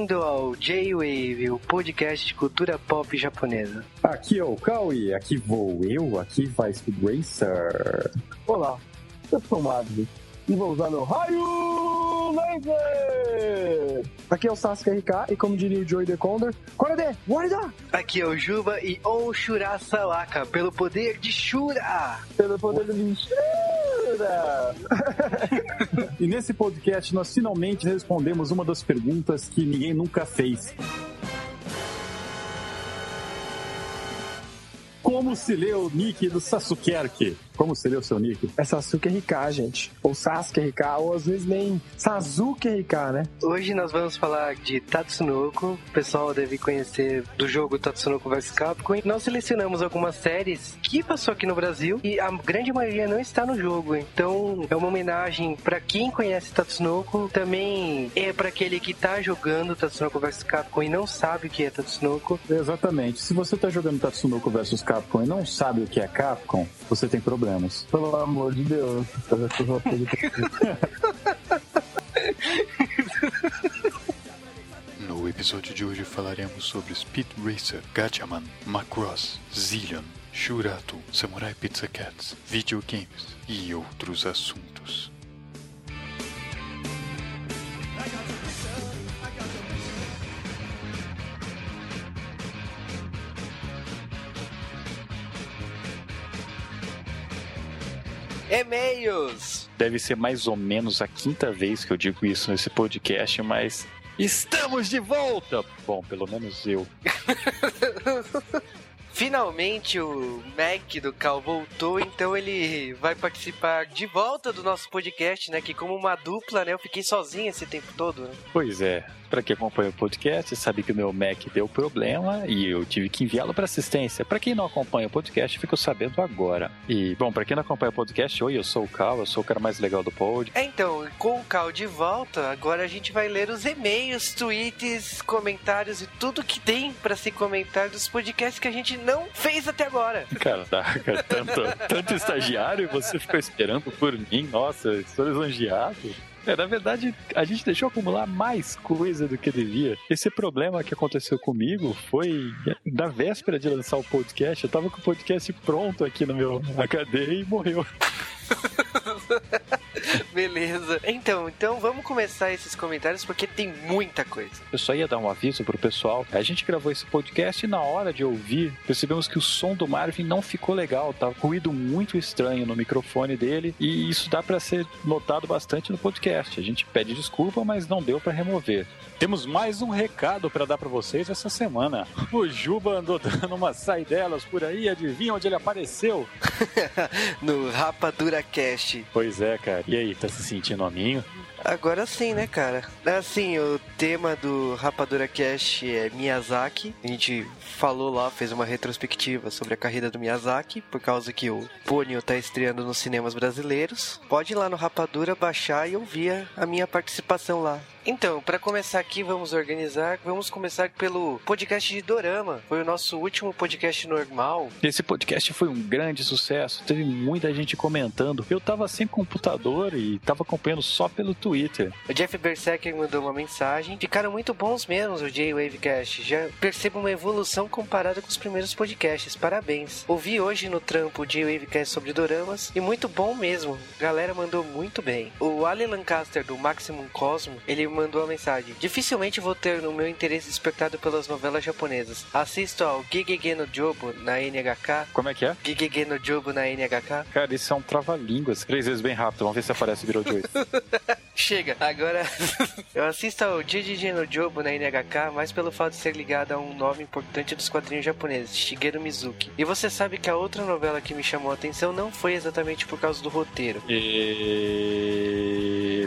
Bem-vindo ao J-Wave, o podcast de cultura pop japonesa. Aqui é o Kawi, aqui vou eu, aqui vai Speed Racer. Olá, eu sou o Madri e vou usar meu raio laser! Aqui é o Sasuke RK e como diria o Joey The Condor, Korode, Warida! Aqui é o Juba e Onshura Sawaka, pelo poder de Shura! Pelo poder do E nesse podcast nós finalmente respondemos uma das perguntas que ninguém nunca fez. Como se lê o nick do Sasuke? Como seria o seu nick? É Sasuke RK, gente. Ou Sasuke RK, ou às vezes nem Sasuke RK, né? Hoje nós vamos falar de Tatsunoko. O pessoal deve conhecer do jogo Tatsunoko vs Capcom. E nós selecionamos algumas séries que passou aqui no Brasil e a grande maioria não está no jogo. Então é uma homenagem para quem conhece Tatsunoko. Também é para aquele que tá jogando Tatsunoko vs Capcom e não sabe o que é Tatsunoko. Exatamente. Se você tá jogando Tatsunoko vs Capcom e não sabe o que é Capcom, você tem problema Pelo amor de Deus. No episódio de hoje falaremos sobre Speed Racer, Gatchaman, Macross, Zillion, Shurato, Samurai Pizza Cats, videogames e outros assuntos. E-mails! Deve ser mais ou menos a quinta vez que eu digo isso nesse podcast, mas estamos de volta! Bom, pelo menos eu. Finalmente o Mac do Cal voltou, então ele vai participar de volta do nosso podcast, né? Que como uma dupla, né? Eu fiquei sozinho esse tempo todo. Né? Pois é, para quem acompanha o podcast, sabe que o meu Mac deu problema e eu tive que enviá-lo para assistência. Para quem não acompanha o podcast, ficou sabendo agora. E, bom, para quem não acompanha o podcast, oi, eu sou o Cal, eu sou o cara mais legal do pod. É, então, com o Cal de volta, agora a gente vai ler os e-mails, tweets, comentários e tudo que tem para se comentar dos podcasts que a gente não fez até agora. Caraca, tanto, tanto estagiário e você ficou esperando por mim. Nossa, estou lisonjeado. É, na verdade, a gente deixou acumular mais coisa do que devia. Esse problema que aconteceu comigo foi na véspera de lançar o podcast. Eu tava com o podcast pronto aqui no meu HD e morreu. Beleza. Então, então vamos começar esses comentários porque tem muita coisa. Eu só ia dar um aviso pro pessoal. A gente gravou esse podcast e na hora de ouvir, percebemos que o som do Marvin não ficou legal, tá? Ruído muito estranho no microfone dele e isso dá para ser notado bastante no podcast. A gente pede desculpa, mas não deu para remover. Temos mais um recado para dar para vocês essa semana. O Juba andou dando umas saidelas por aí, adivinha onde ele apareceu? no Rapadura Cast. Pois é, cara. E aí, tá se sentindo hominho? Agora sim, né, cara? Assim, o tema do Rapadura Cast é Miyazaki. A gente falou lá, fez uma retrospectiva sobre a carreira do Miyazaki, por causa que o Ponyo tá estreando nos cinemas brasileiros. Pode ir lá no Rapadura, baixar e ouvir a minha participação lá. Então, para começar aqui, vamos organizar. Vamos começar pelo podcast de Dorama. Foi o nosso último podcast normal. Esse podcast foi um grande sucesso. Teve muita gente comentando. Eu tava sem computador e tava acompanhando só pelo Twitter. O Jeff Berserker mandou uma mensagem. Ficaram muito bons mesmo o J-Wavecast. Já percebo uma evolução comparada com os primeiros podcasts. Parabéns. Ouvi hoje no trampo o J-Wavecast sobre doramas e muito bom mesmo. Galera mandou muito bem. O Ali Lancaster do Maximum Cosmo, ele mandou uma mensagem. Dificilmente vou ter o meu interesse despertado pelas novelas japonesas. Assisto ao Gigege no Jobo na NHK. Como é que é? Gigege no Jobo na NHK. Cara, isso é um trava-línguas. Três vezes bem rápido. Vamos ver se aparece virou Joy. Chega. Agora, eu assisto ao Gigege no Jobo na NHK mais pelo fato de ser ligado a um nome importante dos quadrinhos japoneses, Shigeru Mizuki. E você sabe que a outra novela que me chamou a atenção não foi exatamente por causa do roteiro. E...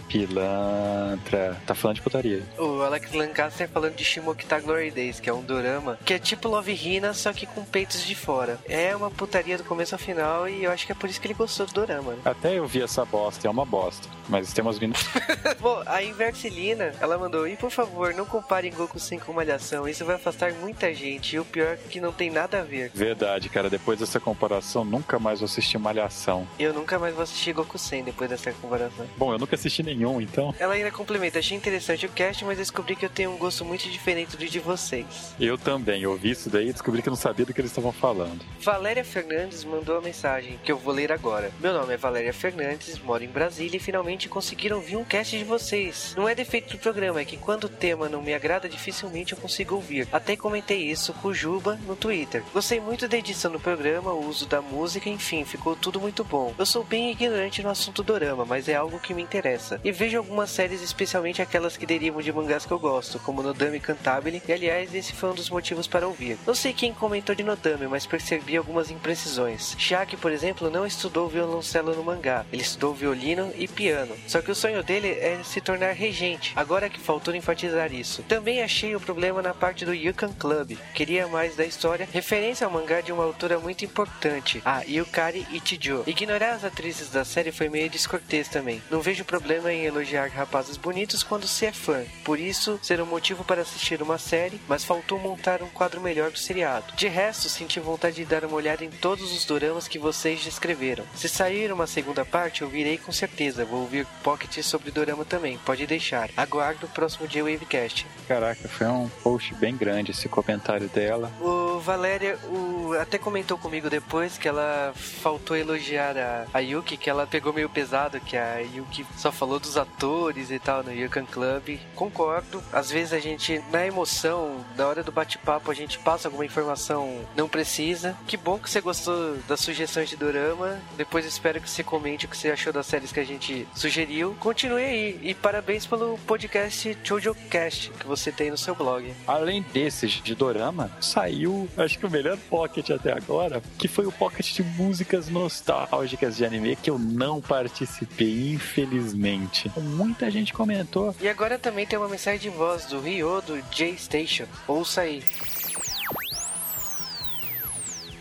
Pilantra. Tá falando de putaria. O Alex Lancaster falando de Shimokita Glory Days, que é um dorama, que é tipo Love Hina, só que com peitos de fora. É uma putaria do começo ao final e eu acho que é por isso que ele gostou do dorama. Né? Até eu vi essa bosta, é uma bosta. Mas temos vindo. Bom, a Inversilina, ela mandou, e por favor, não comparem Goku Sen com Malhação, isso vai afastar muita gente, e o pior é que não tem nada a ver. Verdade, cara. Depois dessa comparação, nunca mais vou assistir Malhação. Eu nunca mais vou assistir Goku Sen depois dessa comparação. Bom, eu nunca assisti nenhum, então. Ela ainda complementa, achei interessante o cast, mas descobri que eu tenho um gosto muito diferente do de vocês. Eu também. Eu ouvi isso daí e descobri que eu não sabia do que eles estavam falando. Valéria Fernandes mandou a mensagem que eu vou ler agora. Meu nome é Valéria Fernandes, moro em Brasília e finalmente conseguiram ouvir um cast de vocês. Não é defeito do programa, é que quando o tema não me agrada, dificilmente eu consigo ouvir. Até comentei isso com o Juba no Twitter. Gostei muito da edição do programa, o uso da música, enfim, ficou tudo muito bom. Eu sou bem ignorante no assunto dorama, mas é algo que me interessa. E vejo algumas séries, especialmente aquelas que derivam de mangás que eu gosto, como Nodame Cantabile, e aliás, esse foi um dos motivos para ouvir. Não sei quem comentou de Nodame, mas percebi algumas imprecisões. Shaki, por exemplo, não estudou violoncelo no mangá, ele estudou violino e piano. Só que o sonho dele é se tornar regente. Agora que faltou enfatizar isso. Também achei o problema na parte do Yukon Club. Queria mais da história, referência ao mangá de uma autora muito importante, a Yukari Ichijo. Ignorar as atrizes da série foi meio descortês também. Não vejo problema em elogiar rapazes bonitos quando se é fã. Por isso, ser um motivo para assistir uma série, mas faltou montar um quadro melhor do seriado. De resto, senti vontade de dar uma olhada em todos os doramas que vocês descreveram. Se sair uma segunda parte, eu virei com certeza. Vou ouvir Pocket sobre dorama também, pode deixar. Aguardo o próximo dia Wavecast. Caraca, foi um post bem grande esse comentário dela. O Valéria o, até comentou comigo depois que ela faltou elogiar a, a Yuki, que ela pegou meio pesado, que a Yuki só falou dos atores e tal no Yukon Club. Concordo. Às vezes a gente, na emoção, na hora do bate-papo, a gente passa alguma informação não precisa. Que bom que você gostou das sugestões de Dorama. Depois espero que você comente o que você achou das séries que a gente sugeriu. Continue aí. E parabéns pelo podcast Chojo Cast que você tem no seu blog. Além desses de Dorama, saiu, acho que o melhor pocket até agora, que foi o pocket de músicas nostálgicas de anime que eu não participei, infelizmente. Muita gente comentou. E agora também tem uma mensagem de voz do Ryo do J-Station. Ouça aí.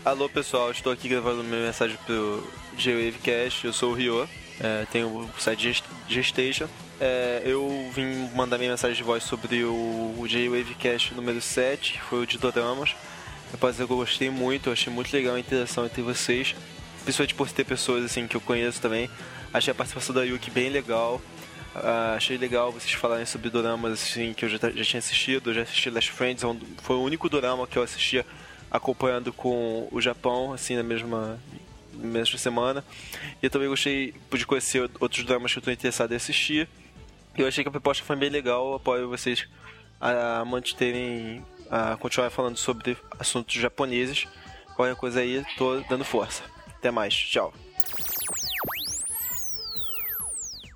Alô pessoal, estou aqui gravando minha mensagem pro J-Wavecast, eu sou o Ryo, é, tenho o site Gestation. É, eu vim mandar minha mensagem de voz sobre o, o J-Wavecast número 7, foi o de Doramas. Rapaz, eu gostei muito, achei muito legal a interação entre vocês, principalmente por ter pessoas assim que eu conheço também. Achei a participação da Yuki bem legal. Ah, achei legal vocês falarem sobre doramas assim, que eu já, já tinha assistido. Eu já assisti Last Friends, é foi o único dorama que eu assistia acompanhando com o Japão, assim, na mesma, na mesma semana. E eu também gostei de conhecer outros dramas que eu estou interessado em assistir. Eu achei que a proposta foi bem legal. Apoio vocês a manterem, a continuar falando sobre assuntos japoneses. Qualquer coisa aí, tô dando força. Até mais, tchau.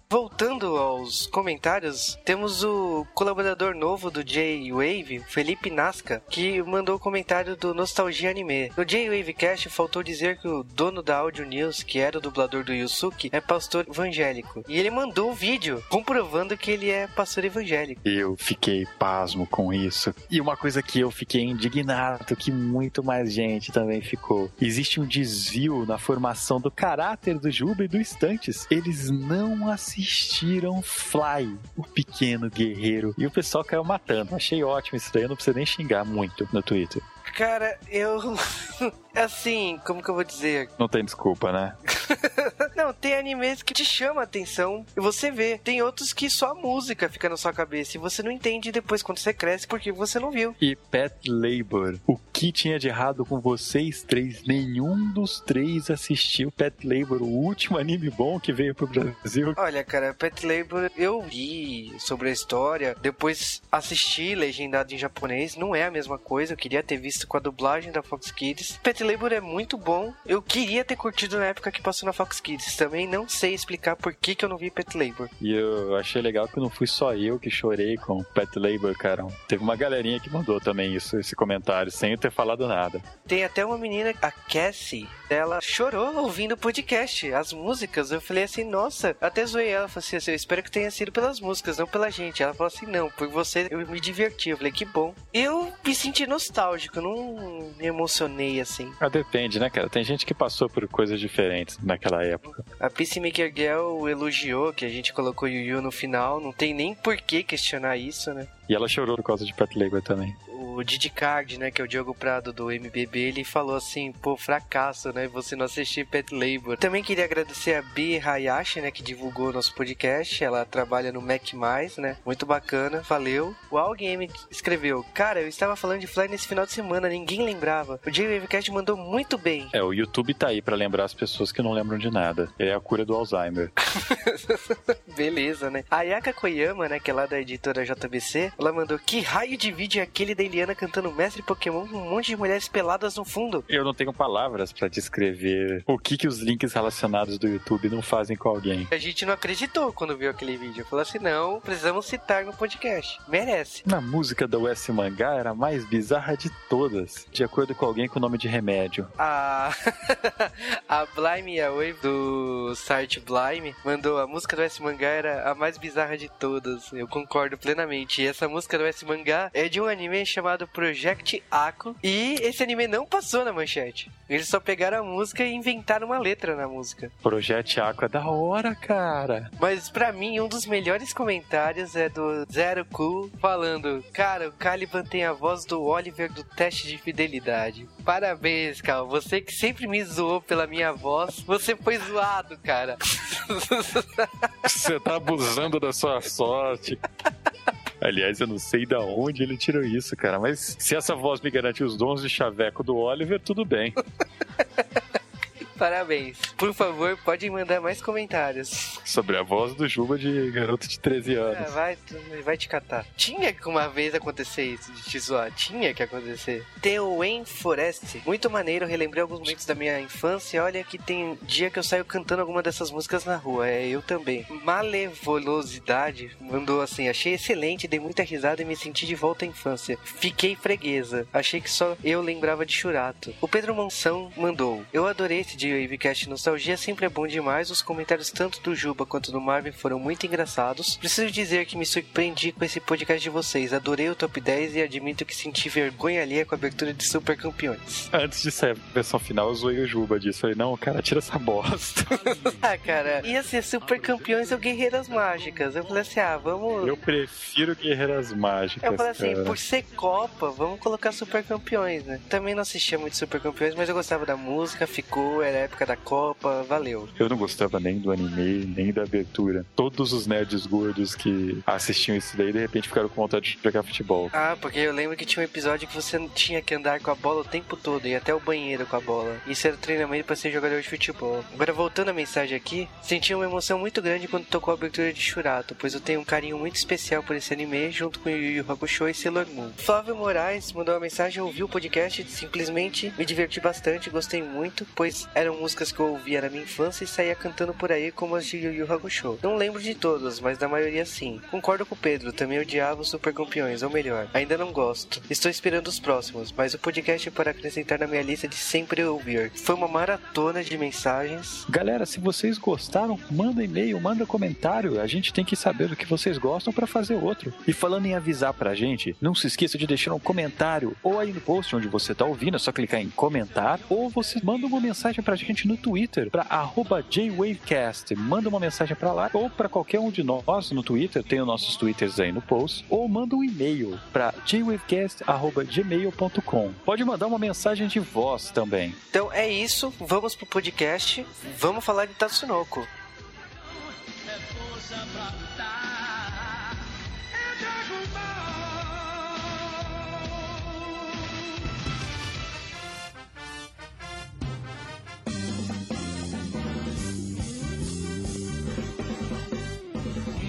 Voltando aos comentários, temos o colaborador novo do J-Wave, Felipe Nasca, que mandou o comentário do Nostalgia Anime. No J-Wave Cast faltou dizer que o dono da Audio News, que era o dublador do Yusuke, é pastor evangélico. E ele mandou um vídeo comprovando que ele é pastor evangélico. Eu fiquei pasmo com isso. E uma coisa que eu fiquei indignado, que muito mais gente também ficou. Existe um desvio na formação do caráter do Juba e do Estantes. Eles não assistiram Fly, o pequeno guerreiro. E o pessoal caiu matando. Achei ótimo isso daí, eu não preciso nem xingar muito no Twitter. Cara, eu. assim, como que eu vou dizer? Não tem desculpa, né? Não, tem animes que te chamam a atenção e você vê. Tem outros que só a música fica na sua cabeça e você não entende depois quando você cresce porque você não viu. E Pet Labor. O que tinha de errado com vocês três? Nenhum dos três assistiu Pet Labor, o último anime bom que veio pro Brasil. Olha, cara, Pet Labor, eu li sobre a história, depois assisti legendado em japonês, não é a mesma coisa, eu queria ter visto com a dublagem da Fox Kids. Pet Labor é muito bom, eu queria ter curtido na época que passou na Fox Kids, também não sei explicar por que, que eu não vi Pet Labor. E eu achei legal que não fui só eu que chorei com Pet Labor, cara. Teve uma galerinha que mandou também isso, esse comentário, sem eu ter falado nada. Tem até uma menina, a Cassie, ela chorou ouvindo o podcast, as músicas. Eu falei assim, nossa, até zoei ela. Falei assim, eu espero que tenha sido pelas músicas, não pela gente. Ela falou assim, não, por você eu me diverti. Eu falei, que bom. Eu me senti nostálgico, não me emocionei assim. Ah, depende, né, cara? Tem gente que passou por coisas diferentes. Naquela época. A Peacemaker Girl elogiou que a gente colocou Yu Yu no final, não tem nem por que questionar isso, né? E ela chorou por causa de Pet Labor também. O Didi Card, né, que é o Diogo Prado do MBB, ele falou assim, pô, fracasso, né, você não assistir Pet Labor. Também queria agradecer a Bi Hayashi, né, que divulgou o nosso podcast, ela trabalha no Mac+, né, muito bacana, valeu. O Al Game escreveu, cara, eu estava falando de Fly nesse final de semana, ninguém lembrava. O J-Wavecast mandou muito bem. É, o YouTube tá aí pra lembrar as pessoas que não lembram de nada. Ele é a cura do Alzheimer. Beleza, né? A Ayaka Koyama, né, que é lá da editora JBC, ela mandou, que raio de vídeo é aquele da Eliana cantando Mestre Pokémon com um monte de mulheres peladas no fundo? Eu não tenho palavras pra descrever o que, que os links relacionados do YouTube não fazem com alguém. A gente não acreditou quando viu aquele vídeo. Falou assim, não, precisamos citar no podcast. Merece. Na música da US Mangá era a mais bizarra de todas, de acordo com alguém com nome de remédio. A, a Blime Yaoi do site Blime mandou a música do S Mangá era a mais bizarra de todas. Eu concordo plenamente. E essa música do S Mangá é de um anime chamado Project Ako. E esse anime não passou na manchete. Eles só pegaram a música e inventaram uma letra na música. Project Aqua é da hora, cara. Mas pra mim, um dos melhores comentários é do Zero Cool falando: Cara, o Caliban tem a voz do Oliver do teste de fidelidade. Parabéns, Cal. Você que sempre me zoou pela minha voz, você foi zoado, cara. Você tá abusando da sua sorte. Aliás, eu não sei da onde ele tirou isso, cara. Mas se essa voz me garantir os dons de chaveco do Oliver, tudo bem. Parabéns. Por favor, pode mandar mais comentários. Sobre a voz do Juba de garoto de 13 anos. Ah, vai, vai te catar. Tinha que uma vez acontecer isso, de te zoar. Tinha que acontecer. Tem o Wayne Forest. Muito maneiro, relembrei alguns momentos da minha infância. Olha que tem dia que eu saio cantando alguma dessas músicas na rua. É, eu também. Malevolosidade mandou assim: achei excelente, dei muita risada e me senti de volta à infância. Fiquei freguesa. Achei que só eu lembrava de Churato. O Pedro Mansão mandou: Eu adorei esse dia de Wavecast Nostalgia sempre é bom demais. Os comentários tanto do Juba quanto do Marvin foram muito engraçados. Preciso dizer que me surpreendi com esse podcast de vocês. Adorei o top 10 e admito que senti vergonha alheia com a abertura de Super Campeões. Antes de sair a versão final, eu zoei o Juba disso. Falei, não, cara, tira essa bosta. ah, cara, ia ser Super Campeões ou Guerreiras Mágicas. Eu falei assim, ah, vamos. Eu prefiro Guerreiras Mágicas. Eu falei assim, cara. por ser Copa, vamos colocar Super Campeões, né? Também não assistia muito Super Campeões, mas eu gostava da música, ficou, era época da Copa, valeu. Eu não gostava nem do anime, nem da abertura. Todos os nerds gordos que assistiam isso daí, de repente ficaram com vontade de jogar futebol. Ah, porque eu lembro que tinha um episódio que você tinha que andar com a bola o tempo todo, e até o banheiro com a bola. Isso era treinamento para ser jogador de futebol. Agora, voltando a mensagem aqui, senti uma emoção muito grande quando tocou a abertura de Shurato, pois eu tenho um carinho muito especial por esse anime, junto com Yu Yu Hakusho e Sailor Moon. Flávio Moraes mandou uma mensagem, ouviu o podcast, simplesmente me diverti bastante, gostei muito, pois eram músicas que eu ouvia na minha infância e saía cantando por aí como as de Yu Yu Hakusho. Não lembro de todas, mas da maioria sim. Concordo com o Pedro, também odiava os Super Campeões, ou melhor, ainda não gosto. Estou esperando os próximos, mas o podcast é para acrescentar na minha lista de sempre ouvir. Foi uma maratona de mensagens. Galera, se vocês gostaram, manda e-mail, manda comentário. A gente tem que saber do que vocês gostam para fazer outro. E falando em avisar pra gente, não se esqueça de deixar um comentário ou aí no post onde você tá ouvindo, é só clicar em comentar, ou você manda uma mensagem pra gente no Twitter, arroba JWavecast. Manda uma mensagem pra lá, ou pra qualquer um de nós no Twitter, tem os nossos Twitters aí no post, ou manda um e-mail pra jwavecast.gmail.com. Pode mandar uma mensagem de voz também. Então é isso, vamos pro podcast, vamos falar de Tatsunoko.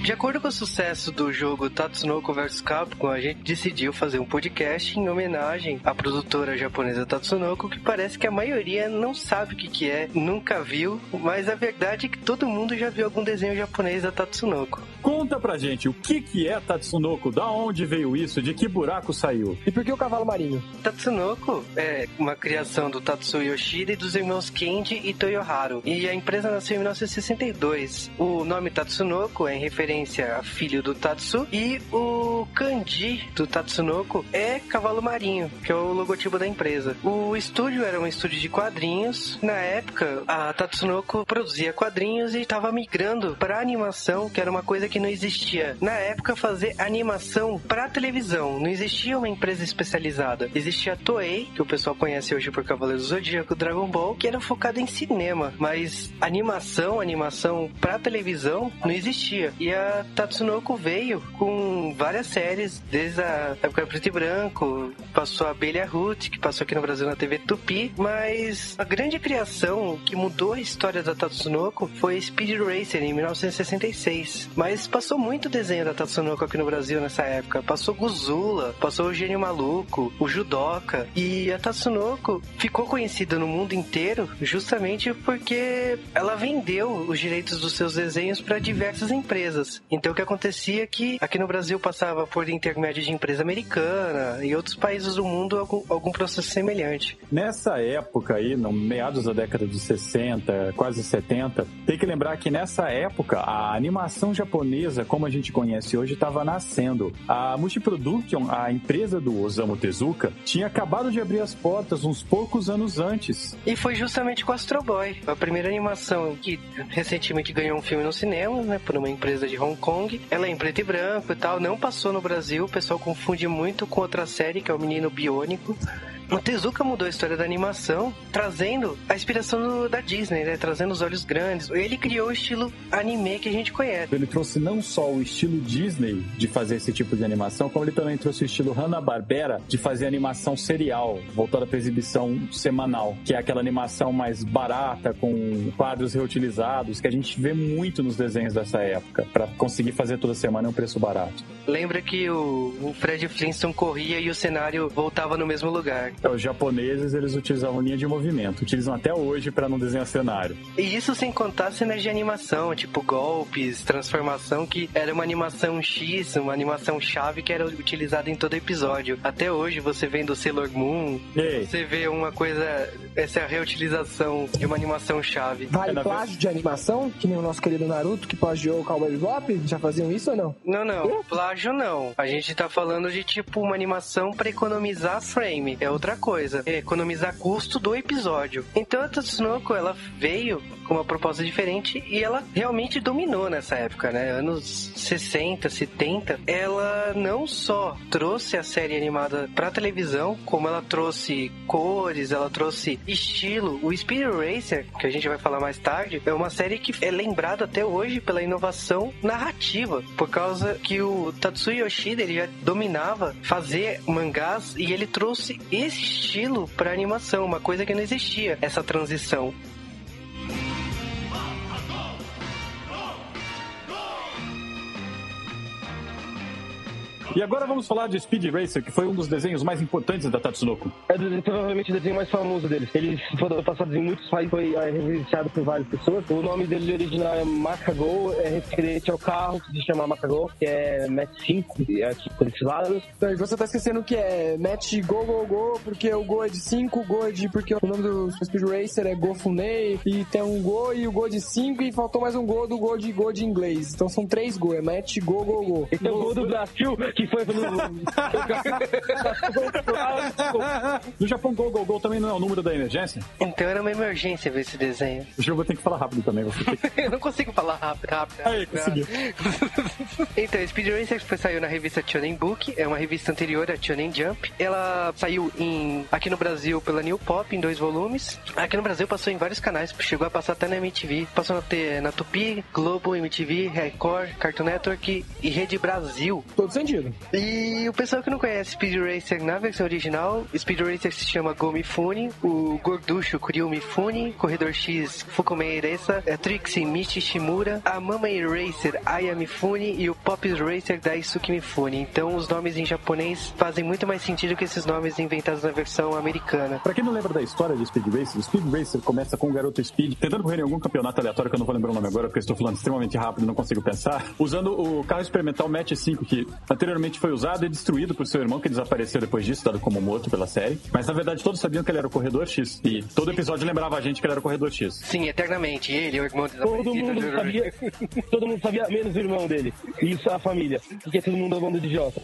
De acordo com o sucesso do jogo Tatsunoko vs Capcom, a gente decidiu fazer um podcast em homenagem à produtora japonesa Tatsunoko, que parece que a maioria não sabe o que, que é, nunca viu, mas a verdade é que todo mundo já viu algum desenho japonês da Tatsunoko. Conta pra gente o que, que é Tatsunoko, da onde veio isso, de que buraco saiu? E por que o cavalo marinho? Tatsunoko é uma criação do Tatsuo Yoshida e dos irmãos Kenji e Toyoharu. E a empresa nasceu em 1962. O nome Tatsunoko é em referência a filho do Tatsu e o kanji do Tatsunoko é cavalo marinho, que é o logotipo da empresa. O estúdio era um estúdio de quadrinhos. Na época, a Tatsunoko produzia quadrinhos e estava migrando para animação, que era uma coisa que não existia. Na época, fazer animação para televisão. Não existia uma empresa especializada. Existia a Toei, que o pessoal conhece hoje por Cavaleiro do Zodíaco, Dragon Ball, que era focado em cinema, mas animação, animação para televisão não existia. E a Tatsunoko veio com várias séries, desde a época preto e branco, passou a Abelha Ruth, que passou aqui no Brasil na TV Tupi, mas a grande criação que mudou a história da Tatsunoko foi Speed Racer em 1966. Mas passou muito desenho da Tatsunoko aqui no Brasil nessa época. Passou Guzula, passou o Gênio Maluco, o Judoka. E a Tatsunoko ficou conhecida no mundo inteiro justamente porque ela vendeu os direitos dos seus desenhos para diversas empresas. Então o que acontecia é que aqui no Brasil passava por intermédio de empresa americana e outros países do mundo algum, algum processo semelhante. Nessa época aí, no meados da década de 60, quase 70, tem que lembrar que nessa época a animação japonesa, como a gente conhece hoje, estava nascendo. A Multiproduction, a empresa do Osamu Tezuka, tinha acabado de abrir as portas uns poucos anos antes. E foi justamente com Astro Boy, a primeira animação que recentemente ganhou um filme no cinema, né, por uma empresa de Hong Kong. Ela é em preto e branco e tal, não passou no Brasil, o pessoal confunde muito com outra série que é o Menino Biônico. O Tezuka mudou a história da animação, trazendo a inspiração do, da Disney, né? Trazendo os olhos grandes. Ele criou o estilo anime que a gente conhece. Ele trouxe não só o estilo Disney de fazer esse tipo de animação, como ele também trouxe o estilo Hanna-Barbera de fazer animação serial, voltada para exibição semanal, que é aquela animação mais barata, com quadros reutilizados, que a gente vê muito nos desenhos dessa época, para conseguir fazer toda semana a um preço barato. Lembra que o, o Fred Flintstone corria e o cenário voltava no mesmo lugar. Os japoneses, eles utilizavam linha de movimento, utilizam até hoje para não desenhar cenário. E isso sem contar cenas de animação, tipo golpes, transformação, que era uma animação X, uma animação chave que era utilizada em todo episódio. Até hoje, você vendo Sailor Moon, Ei. você vê uma coisa, essa é a reutilização de uma animação chave. Vale É, plágio de animação, que nem o nosso querido Naruto, que plagiou o Cowboy Bebop? Já faziam isso ou não? Não, não, plágio não. A gente tá falando de tipo uma animação para economizar frame. É outra coisa. É economizar custo do episódio. Então a Tatsunoko, ela veio com uma proposta diferente e ela realmente dominou nessa época, né? Anos 60, 70. Ela não só trouxe a série animada pra televisão, como ela trouxe cores, ela trouxe estilo. O Speed Racer, que a gente vai falar mais tarde, é uma série que é lembrada até hoje pela inovação narrativa, por causa que o Tatsuya Yoshida ele já dominava fazer mangás e ele trouxe esse estilo pra animação, uma coisa que não existia, essa transição. E agora vamos falar de Speed Racer, que foi um dos desenhos mais importantes da Tatsunoko. É do- provavelmente o desenho mais famoso deles. Eles foram passados em muitos países, foi é, referenciado por várias pessoas. O nome dele original é Macago, é referente ao carro que se chama Macago, que é Match 5, e é aqui por esses lados. Então, e você tá esquecendo que é match Go Go Go, porque o Go é de 5, o Go é de. porque o nome do Speed Racer é Go Funei, e tem um Go e o Go de 5, e faltou mais um Go do Go de Go de inglês. Então são três Go, é match Go Go Go. Esse é o gol do Brasil, que foi pelo... No Japão, Go Go Go também não é o número da emergência? Então era uma emergência ver esse desenho. Eu vou ter que falar rápido também. Que... Eu não consigo falar rápido, rápido. Aí, rápido. conseguiu. então, Speed Racer foi, saiu na revista Shonen Book, é uma revista anterior à Shonen Jump. Ela saiu em, aqui no Brasil pela New Pop em dois volumes. Aqui no Brasil passou em vários canais, chegou a passar até na MTV. Passou na, T- na Tupi, Globo, MTV, Record, Cartoon Network e Rede Brasil. Todo sentido. E o pessoal que não conhece Speed Racer na versão original, Speed Racer se chama Go Mifune, o Gorducho Kuryu Mifune, Corredor X Fukume Eresa, a Trixie Michi Shimura, a Mama Racer Aya Mifune e o Pop Racer Daisuke Mifune. Então os nomes em japonês fazem muito mais sentido que esses nomes inventados na versão americana. Pra quem não lembra da história de Speed Racer, Speed Racer começa com o garoto Speed tentando correr em algum campeonato aleatório que eu não vou lembrar o nome agora porque estou falando extremamente rápido e não consigo pensar, usando o carro experimental Match 5 que anteriormente posteriormente foi usado e destruído por seu irmão, que desapareceu depois disso, dado como morto pela série. Mas na verdade todos sabiam que ele era o Corredor X. E todo episódio lembrava a gente que ele era o Corredor X. Sim, eternamente. Ele, o irmão Todo mundo sabia, todo mundo sabia, menos o irmão dele. E isso é a família. Porque todo mundo é bando de idiota.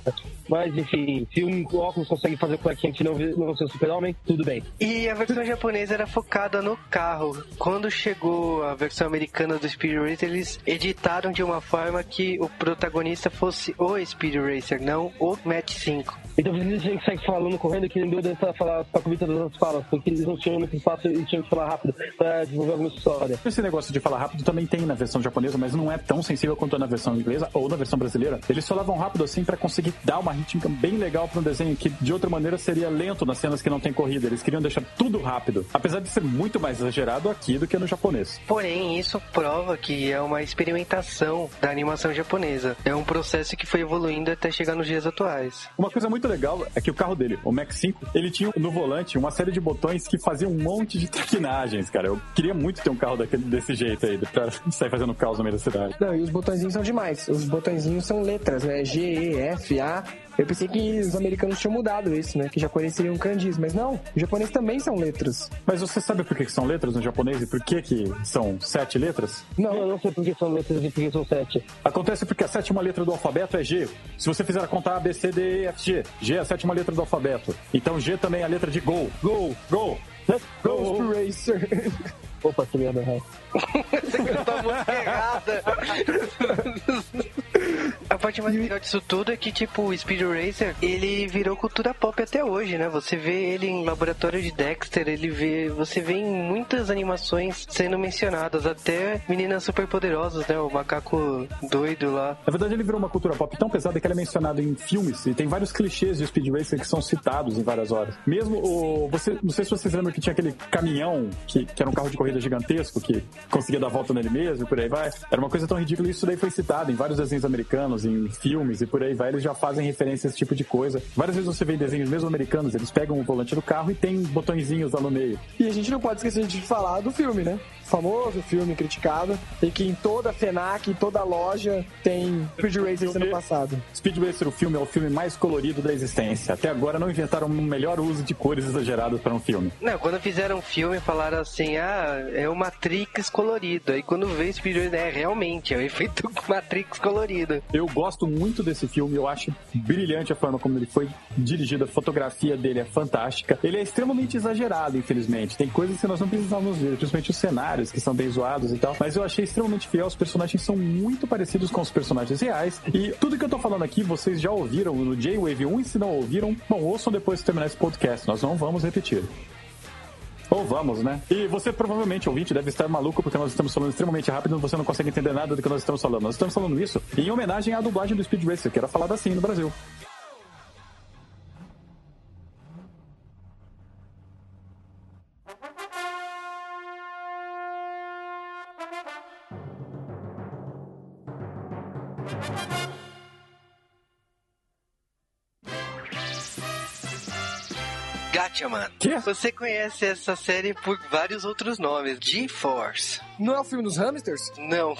Mas, enfim, se um óculos consegue fazer com que a gente não, vê- não ser super-homem, tudo bem. E a versão japonesa era focada no carro. Quando chegou a versão americana do Speed Racer, eles editaram de uma forma que o protagonista fosse o Speed Racer, não o Match 5. Então por isso a gente segue falando, correndo, que deu dessa falar pra comida das outras falas, porque eles não tinham muito espaço e tinham que falar rápido pra desenvolver alguma história. Esse negócio de falar rápido também tem na versão japonesa, mas não é tão sensível quanto na versão inglesa ou na versão brasileira. Eles falavam rápido assim pra conseguir dar uma rítmica bem legal pra um desenho que de outra maneira seria lento nas cenas que não tem corrida. Eles queriam deixar tudo rápido, apesar de ser muito mais exagerado aqui do que no japonês. Porém, isso prova que é uma experimentação da animação japonesa. É um processo que foi evoluindo até chegar nos dias atuais. Uma coisa muito legal é que o carro dele, o Max 5, ele tinha no volante uma série de botões que faziam um monte de traquinagens, cara. Eu queria muito ter um carro daquele, desse jeito aí, pra sair fazendo caos no meio da cidade. Não, e os botõezinhos são demais. Os botõezinhos são letras, né? G, E, F, A. Eu pensei que os americanos tinham mudado isso, né? Que japonês seriam kanjis, mas não. Os japoneses também são letras. Mas você sabe por que que são letras no japonês e por que que são sete letras? Não, eu não sei por que são letras e por que são sete. Acontece porque a sétima letra do alfabeto é G. Se você fizer a conta A, B, C, D, E, F, G, G é a sétima letra do alfabeto. Então G também é a letra de Go. Go, Go. Let's Ghost go! Racer. Opa, que merda. errado. Você cantou a música errada. A parte mais legal disso tudo é que, tipo, o Speed Racer, ele virou cultura pop até hoje, né? Você vê ele em Laboratório de Dexter, ele vê... Você vê em muitas animações sendo mencionadas, até Meninas Superpoderosas, né? O macaco doido lá. Na verdade, ele virou uma cultura pop tão pesada que ele é mencionado em filmes e tem vários clichês de Speed Racer que são citados em várias horas. Mesmo o. Você, não sei se vocês lembram que tinha aquele caminhão que, que era um carro de corrida gigantesco que conseguia dar volta nele mesmo e por aí vai. Era uma coisa tão ridícula e isso daí foi citado em vários desenhos americanos, em filmes e por aí vai. Eles já fazem referência a esse tipo de coisa. Várias vezes você vê desenhos mesmo americanos, eles pegam o volante do carro e tem botõezinhos lá no meio. E a gente não pode esquecer de falar do filme, né? Famoso filme criticado. E que em toda FENAC, em toda loja, tem Speed Racer sendo passado. Speed Racer, o filme, é o filme mais colorido da existência. Até agora não inventaram um melhor uso de cores exageradas para um filme. Não, quando fizeram o filme, falaram assim, ah, é o Matrix colorido. Aí quando o Speed Racer, é, realmente, é o efeito Matrix colorido. Eu gosto muito desse filme, eu acho brilhante a forma como ele foi dirigido, a fotografia dele é fantástica. Ele é extremamente exagerado, infelizmente. Tem coisas que nós não precisamos ver, principalmente os cenários, que são bem zoados e tal. Mas eu achei extremamente fiel, os personagens são muito parecidos com os personagens reais. E tudo que eu tô falando aqui, vocês já ouviram no J-Wave 1, e se não ouviram, bom, ouçam depois de terminar esse podcast, nós não vamos repetir. Ou vamos, né? E você provavelmente, ouvinte, deve estar maluco porque nós estamos falando extremamente rápido e você não consegue entender nada do que nós estamos falando. Nós estamos falando isso em homenagem à dublagem do Speed Racer, que era falada assim no Brasil. Gatchaman. Quê? Você conhece essa série por vários outros nomes. G-Force. Não é o filme dos hamsters? Não.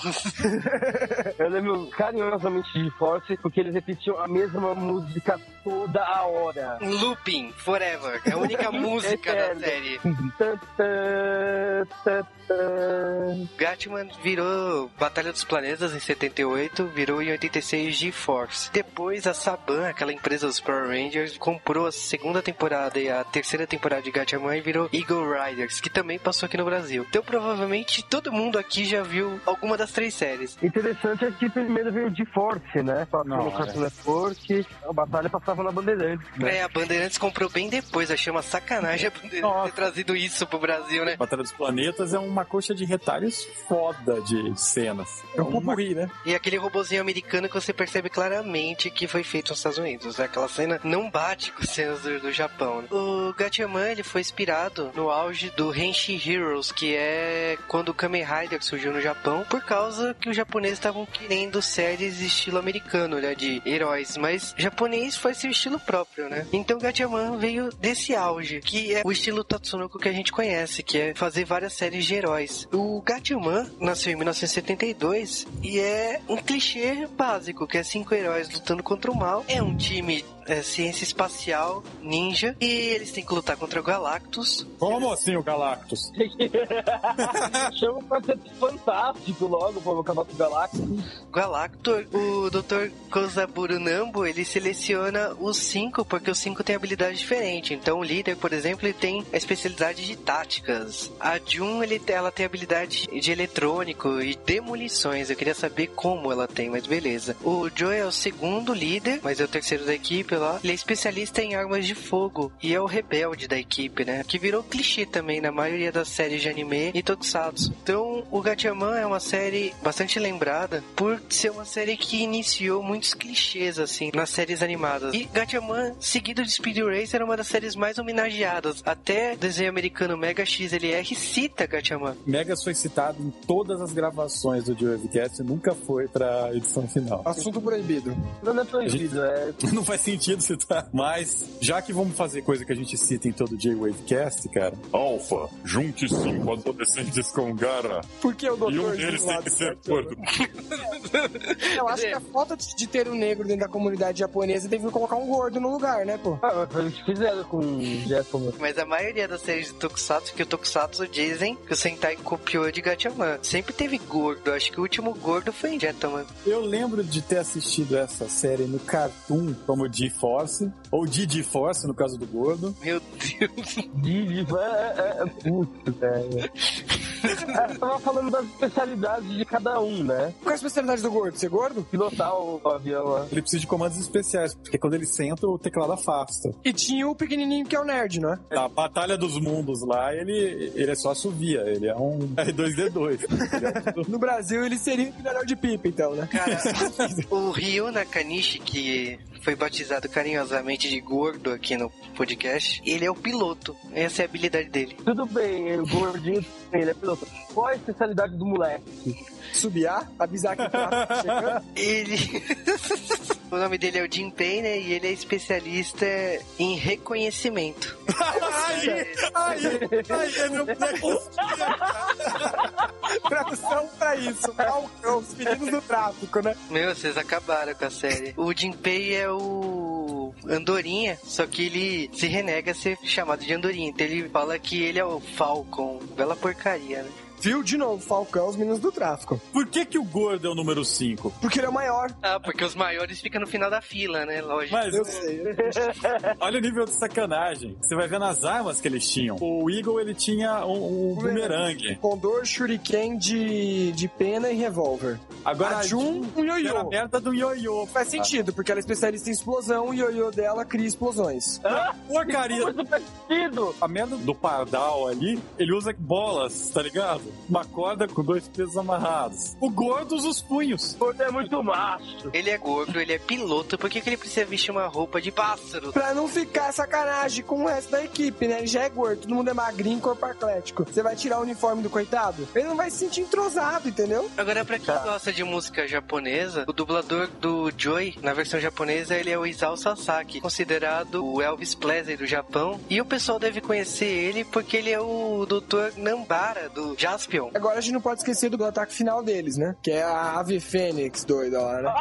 Eu lembro carinhosamente de Force porque eles repetiam a mesma música toda a hora. Looping Forever. É a única música da série. Gatman virou Batalha dos Planetas em 78, virou em 86 G-Force. Depois a Saban, aquela empresa dos Power Rangers, comprou a segunda temporada e a terceira temporada de Gatchaman e virou Eagle Riders, que também passou aqui no Brasil. Então provavelmente todo mundo aqui já viu alguma das três séries. Interessante é que primeiro veio de Force, né? Passou no. Cartoon Network, a batalha passava na Bandeirantes, né? É, a Bandeirantes comprou bem depois, achei uma sacanagem a Bandeirantes Nossa. ter trazido isso pro Brasil, né? Batalha dos Planetas é uma coxa de retalhos foda de cenas. É um popurrí, né? E aquele robozinho americano que você percebe claramente que foi feito nos Estados Unidos. né? Aquela cena não bate com cenas do, do Japão. né? O Gatchaman ele foi inspirado no auge do Henshin Heroes, que é quando o Kamen Rider surgiu no Japão, por causa que os japoneses estavam querendo séries estilo americano, né, de heróis, mas japonês faz seu estilo próprio, né? Então Gatchaman veio desse auge, que é o estilo Tatsunoko que a gente conhece, que é fazer várias séries de heróis. O Gatchaman nasceu em 1972 e é um clichê básico, que é cinco heróis lutando contra o mal. É um time é, ciência espacial, ninja, e eles têm que lutar contra o Galactus. Como assim o Galactus? Chama pra ser fantástico logo pra acabar com o Galactus. Galactor, o Dr. Kozaburo Nambo, ele seleciona os cinco porque os cinco têm habilidade diferente. Então o líder, por exemplo, ele tem a especialidade de táticas. A Jun, ele, ela tem habilidade de eletrônico e demolições. Eu queria saber como ela tem, mas beleza. O Joe é o segundo líder, mas é o terceiro da equipe lá. Ele é especialista em armas de fogo e é o rebelde da equipe, né? Que virou clichê também na maioria das séries de anime e tokusatsu. Então, o Gatchaman é uma série bastante lembrada por ser uma série que iniciou muitos clichês, assim, nas séries animadas. E Gatchaman, seguido de Speed Racer, é uma das séries mais homenageadas. Até o desenho americano Mega XLR cita Gatchaman. Megas foi citado em todas as gravações do Joe-Cast e nunca foi pra edição final. Assunto proibido. Não é proibido, é. Não faz sentido citar. Mas, já que vamos fazer coisa que a gente cita em todo J-Wavecast, cara, Alpha, junte cinco adolescentes com Gara Por que o doutor e um de deles tem que ser gordo. Eu acho que a falta de ter um negro dentro da comunidade japonesa teve que colocar um gordo no lugar, né, pô? Ah, mas eles fizeram com o. Mas a maioria das séries de Tokusatsu, que o Tokusatsu dizem que o Sentai copiou de Gatchaman. Sempre teve gordo. Acho que o último gordo foi em Jetman. eu lembro de ter assistido essa série no Cartoon como D-Force, ou Didi Force, no caso do gordo. Meu Deus. Didi, é, é, é, putz, velho. Eu tava falando das especialidades de cada um, né? Qual é a especialidade do gordo? Ser gordo? Pilotar o, avião lá. Ele precisa de comandos especiais, porque quando ele senta, o teclado afasta. E tinha o pequenininho que é o nerd, não é? Na Batalha dos Mundos lá, ele, ele é só assovia, ele é um R2D2. Ele é tudo- No Brasil ele seria o melhor de pipa, então, né? Cara, o Ryu Nakanishi, que foi batizado carinhosamente de gordo aqui no podcast, ele é o piloto. Essa é a habilidade dele. Tudo bem, o gordinho, ele é piloto. Qual a especialidade do moleque? Subiar, avisar que tá chegando. Ele. o nome dele é o Jim Payne né? e ele é especialista em reconhecimento. Aí, aí, aí, é meu Tradução pra isso. Falcão, os meninos do tráfico, né? Meu, vocês acabaram com a série. O Jinpei é o Andorinha, só que ele se renega a ser chamado de Andorinha. Então ele fala que ele é o Falcon. Bela porcaria, né? Viu de novo, Falcão, os meninos do tráfico. Por que que o gordo é o número 5? Porque ele é o maior. Ah, porque os maiores ficam no final da fila, né? Lógico. Mas Eu sei. olha o nível de sacanagem. Você vai ver nas armas que eles tinham. O Eagle, ele tinha um, um bumerangue. Condor, Shuriken de, de pena e revólver. Agora A Jun, um era a ioiô. merda do ioiô. Faz sentido, porque ela é especialista em explosão e o ioiô dela cria explosões. Porcaria. Muito parecido! A merda do pardal ali, ele usa bolas, tá ligado? Uma corda com dois pesos amarrados. O gordo usa os punhos. Gordo é muito macho. Ele é gordo, ele é piloto, por que, que ele precisa vestir uma roupa de pássaro? Pra não ficar sacanagem com o resto da equipe, né? Ele já é gordo, todo mundo é magrinho, corpo atlético. Você vai tirar o uniforme do coitado? Ele não vai se sentir entrosado, entendeu? Agora, pra quem gosta de música japonesa, o dublador do Joy, na versão japonesa, ele é o Isao Sasaki, considerado o Elvis Presley do Japão. E o pessoal deve conhecer ele porque ele é o Dr. Nambara, do Jaspion. Agora a gente não pode esquecer do ataque final deles, né? Que é a ave fênix doida lá, né?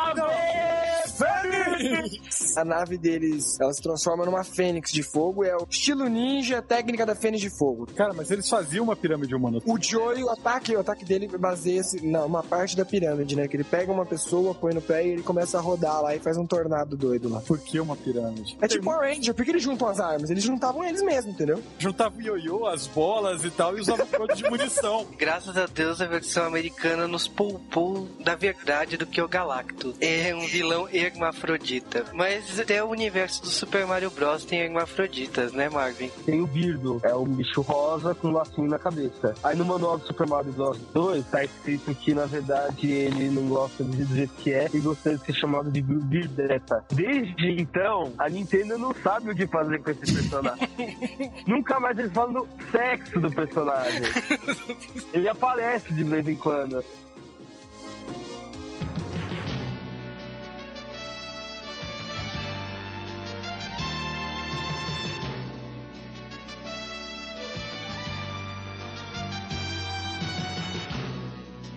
A nave deles, ela se transforma numa fênix de fogo, é o estilo ninja, técnica da fênix de fogo. Cara, mas eles faziam uma pirâmide humana. O Joey, o ataque, o ataque dele baseia-se numa parte da pirâmide, né? Que ele pega uma pessoa, põe no pé e ele começa a rodar lá e faz um tornado doido lá. Por que uma pirâmide? É tipo Power Ranger, por que eles juntam as armas? Eles juntavam eles mesmos, entendeu? Juntava o ioiô, as bolas e tal, e usava corda de munição. Graças a Deus, a versão americana nos poupou da verdade do que o Galactus. É um vilão hermafrodita. Mas até o universo do Super Mario Bros. tem hermafroditas, né, Marvin? Tem o Birdo, é um bicho rosa com um lacinho na cabeça. Aí no manual do Super Mario Bros 2 tá escrito que na verdade ele não gosta do jeito que é e gostaria de ser chamado de Birdeta. Desde então, a Nintendo não sabe o que fazer com esse personagem. Nunca mais eles falam do sexo do personagem. Ele aparece de vez em quando.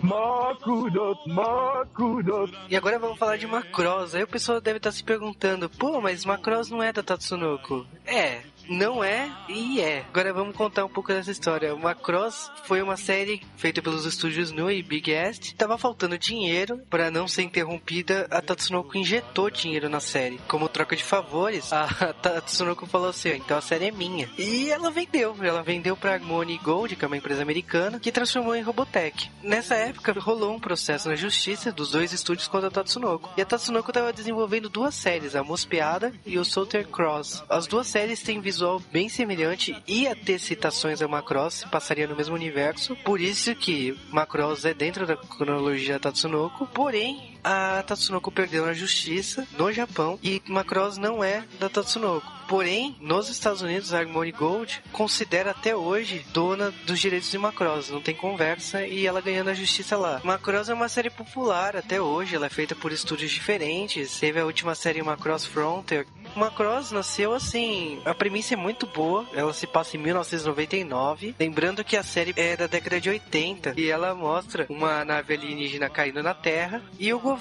Makudot, Makudot. E agora vamos falar de Macross. Aí o pessoal deve estar se perguntando, pô, mas Macross não é da Tatsunoko. É, não é e é. Agora vamos contar um pouco dessa história. Macross foi uma série feita pelos estúdios Nu e Big Est. Tava faltando dinheiro para não ser interrompida. A Tatsunoko injetou dinheiro na série. Como troca de favores, a Tatsunoko falou assim: então a série é minha. E ela vendeu. Ela vendeu pra Harmony Gold, que é uma empresa americana, que transformou em Robotech. Nessa época rolou um processo na justiça dos dois estúdios contra a Tatsunoko. E a Tatsunoko estava desenvolvendo duas séries, a Mospeada e o Solter Cross. As duas séries têm visual bem semelhante, ia ter citações a Macross, passaria no mesmo universo. Por isso que Macross é dentro da cronologia Tatsunoko. Porém, a Tatsunoko perdeu na justiça no Japão e Macross não é da Tatsunoko. Porém, nos Estados Unidos, a Harmony Gold considera até hoje dona dos direitos de Macross. Não tem conversa e ela ganhou na justiça lá. Macross é uma série popular até hoje. Ela é feita por estúdios diferentes. Teve a última série Macross Frontier. Macross nasceu assim. A premissa é muito boa. Ela se passa em 1999. Lembrando que a série é da década de 80 e ela mostra uma nave alienígena caindo na Terra e o governo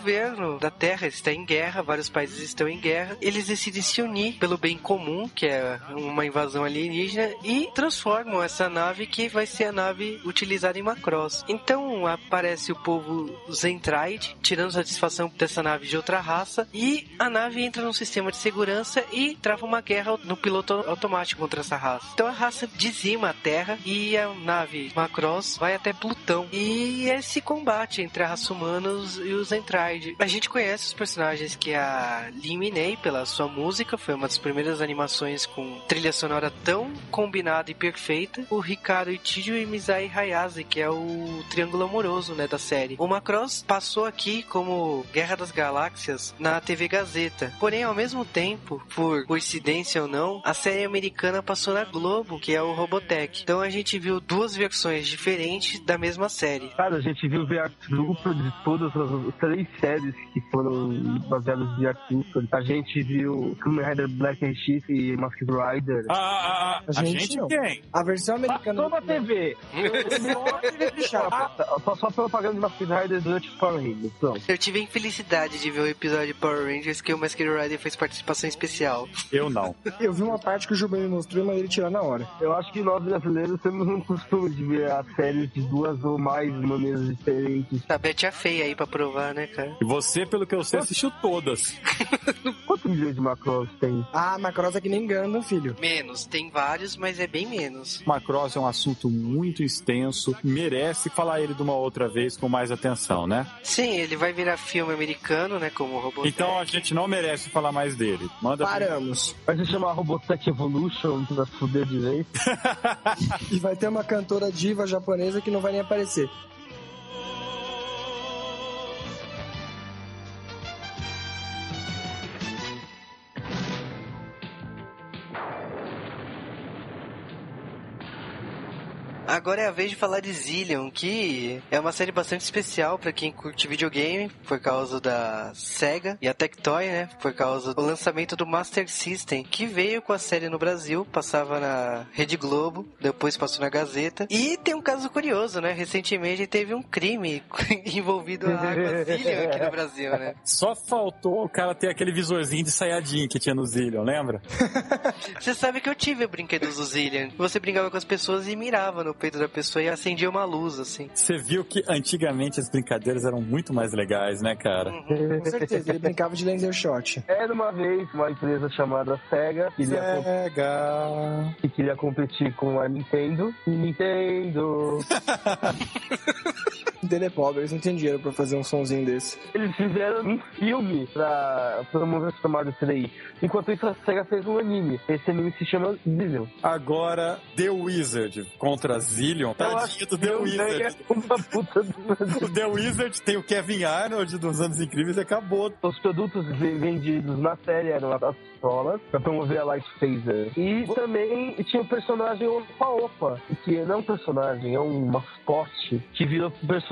da Terra está em guerra. Vários países estão em guerra. Eles decidem se unir pelo bem comum, que é uma invasão alienígena, e transformam essa nave que vai ser a nave utilizada em Macross. Então aparece o povo Zentride, tirando satisfação dessa nave de outra raça, e a nave entra num sistema de segurança e trava uma guerra no piloto automático contra essa raça. Então a raça dizima a Terra e a nave Macross vai até Plutão. E é esse combate entre a raça humanos e os Zentride. A gente conhece os personagens que a Lin Minei, pela sua música, foi uma das primeiras animações com trilha sonora tão combinada e perfeita. O Ricardo Itidio e Mizai Hayase, que é o triângulo amoroso, né, da série. O Macross passou aqui como Guerra das Galáxias na TV Gazeta. Porém, ao mesmo tempo, por coincidência ou não, a série americana passou na Globo, que é o Robotech. Então a gente viu duas versões diferentes da mesma série. Cara, a gente viu ver dupla de todas as três séries que foram baseadas em Arthur. A gente viu Kamen Rider Black and Sheep e Masked Rider. Ah, ah, ah, A a gente gente não. quem? A versão americana. Passou na TV. Só, só, só propaganda de Masked Rider durante o Power Rangers. Pronto. Eu tive a infelicidade de ver o episódio de Power Rangers que o Masked Rider fez participação especial. Eu não. Eu vi uma parte que o me mostrou e mandei ele tirar na hora. Eu acho que nós brasileiros temos um costume de ver as séries de duas ou mais maneiras diferentes. A Beth é feia aí pra provar, né, cara? E você, pelo que eu sei, assistiu todas. Quantos milhões de Macross tem? Ah, Macross é que nem Gundam, filho. Menos, tem vários, mas é bem menos. Macross é um assunto muito extenso, merece falar ele de uma outra vez com mais atenção, né? Sim, ele vai virar filme americano, né, como Robotech. Então a gente não merece falar mais dele. Manda Paramos. Vai se chamar Robotech Evolution pra fuder direito. E vai ter uma cantora diva japonesa que não vai nem aparecer. Agora é a vez de falar de Zillion, que é uma série bastante especial pra quem curte videogame, por causa da Sega e a Tectoy, né? Por causa do lançamento do Master System, que veio com a série no Brasil, passava na Rede Globo, depois passou na Gazeta. E tem um caso curioso, né? Recentemente teve um crime envolvido a água Zillion aqui no Brasil, né? Só faltou o cara ter aquele visorzinho de Sayajin que tinha no Zillion, lembra? Você sabe que eu tive o brinquedo do Zillion. Você brincava com as pessoas e mirava no peito da pessoa e acendia uma luz, assim. Você viu que antigamente as brincadeiras eram muito mais legais, né, cara? Uhum. Com certeza, ele brincava de laser shot. Era uma vez uma empresa chamada Sega que queria, com- Sega. que queria competir com a Nintendo. Nintendo! Ele é pobre, eles não têm dinheiro pra fazer um sonzinho desse. Eles fizeram um filme pra promover o chamado 3. Enquanto isso, a SEGA fez um anime. Esse anime se chama Zillion. Agora, The Wizard contra Zillion. Tadinho do The Wizard. Zega é uma puta do... O The Wizard tem o Kevin Arnold dos Anos Incríveis e acabou. Os produtos ve- vendidos na série eram as pistolas pra promover a Light Phaser. E também tinha o personagem Opa Opa, que não é um personagem, é um mascote que virou personagem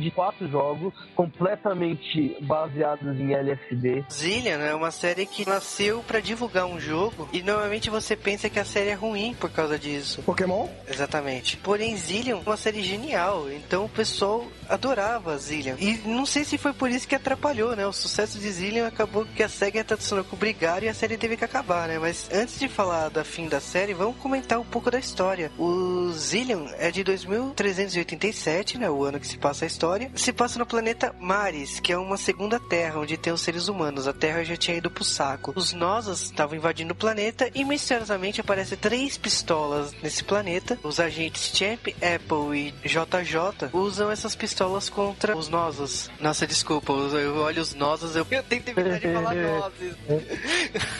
de quatro jogos completamente baseados em LSD. Zillion é uma série que nasceu pra divulgar um jogo e normalmente você pensa que a série é ruim por causa disso. Pokémon? Exatamente. Porém, Zillion é uma série genial, então o pessoal adorava Zillion. E não sei se foi por isso que atrapalhou, né? O sucesso de Zillion acabou que a SEGA e a Tatsunoko brigaram e a série teve que acabar, né? Mas antes de falar da fim da série, vamos comentar um pouco da história. O Zillion é de 2387, né? O ano que se passa a história. Se passa no planeta Maris, que é uma segunda terra, onde tem os seres humanos. A Terra já tinha ido pro saco. Os Nosas estavam invadindo o planeta e misteriosamente aparecem três pistolas nesse planeta. Os agentes Champ, Apple e JJ usam essas pistolas contra os Nosas. Nossa, desculpa, eu olho os Nosas, eu, eu tenho dificuldade de falar Nozes.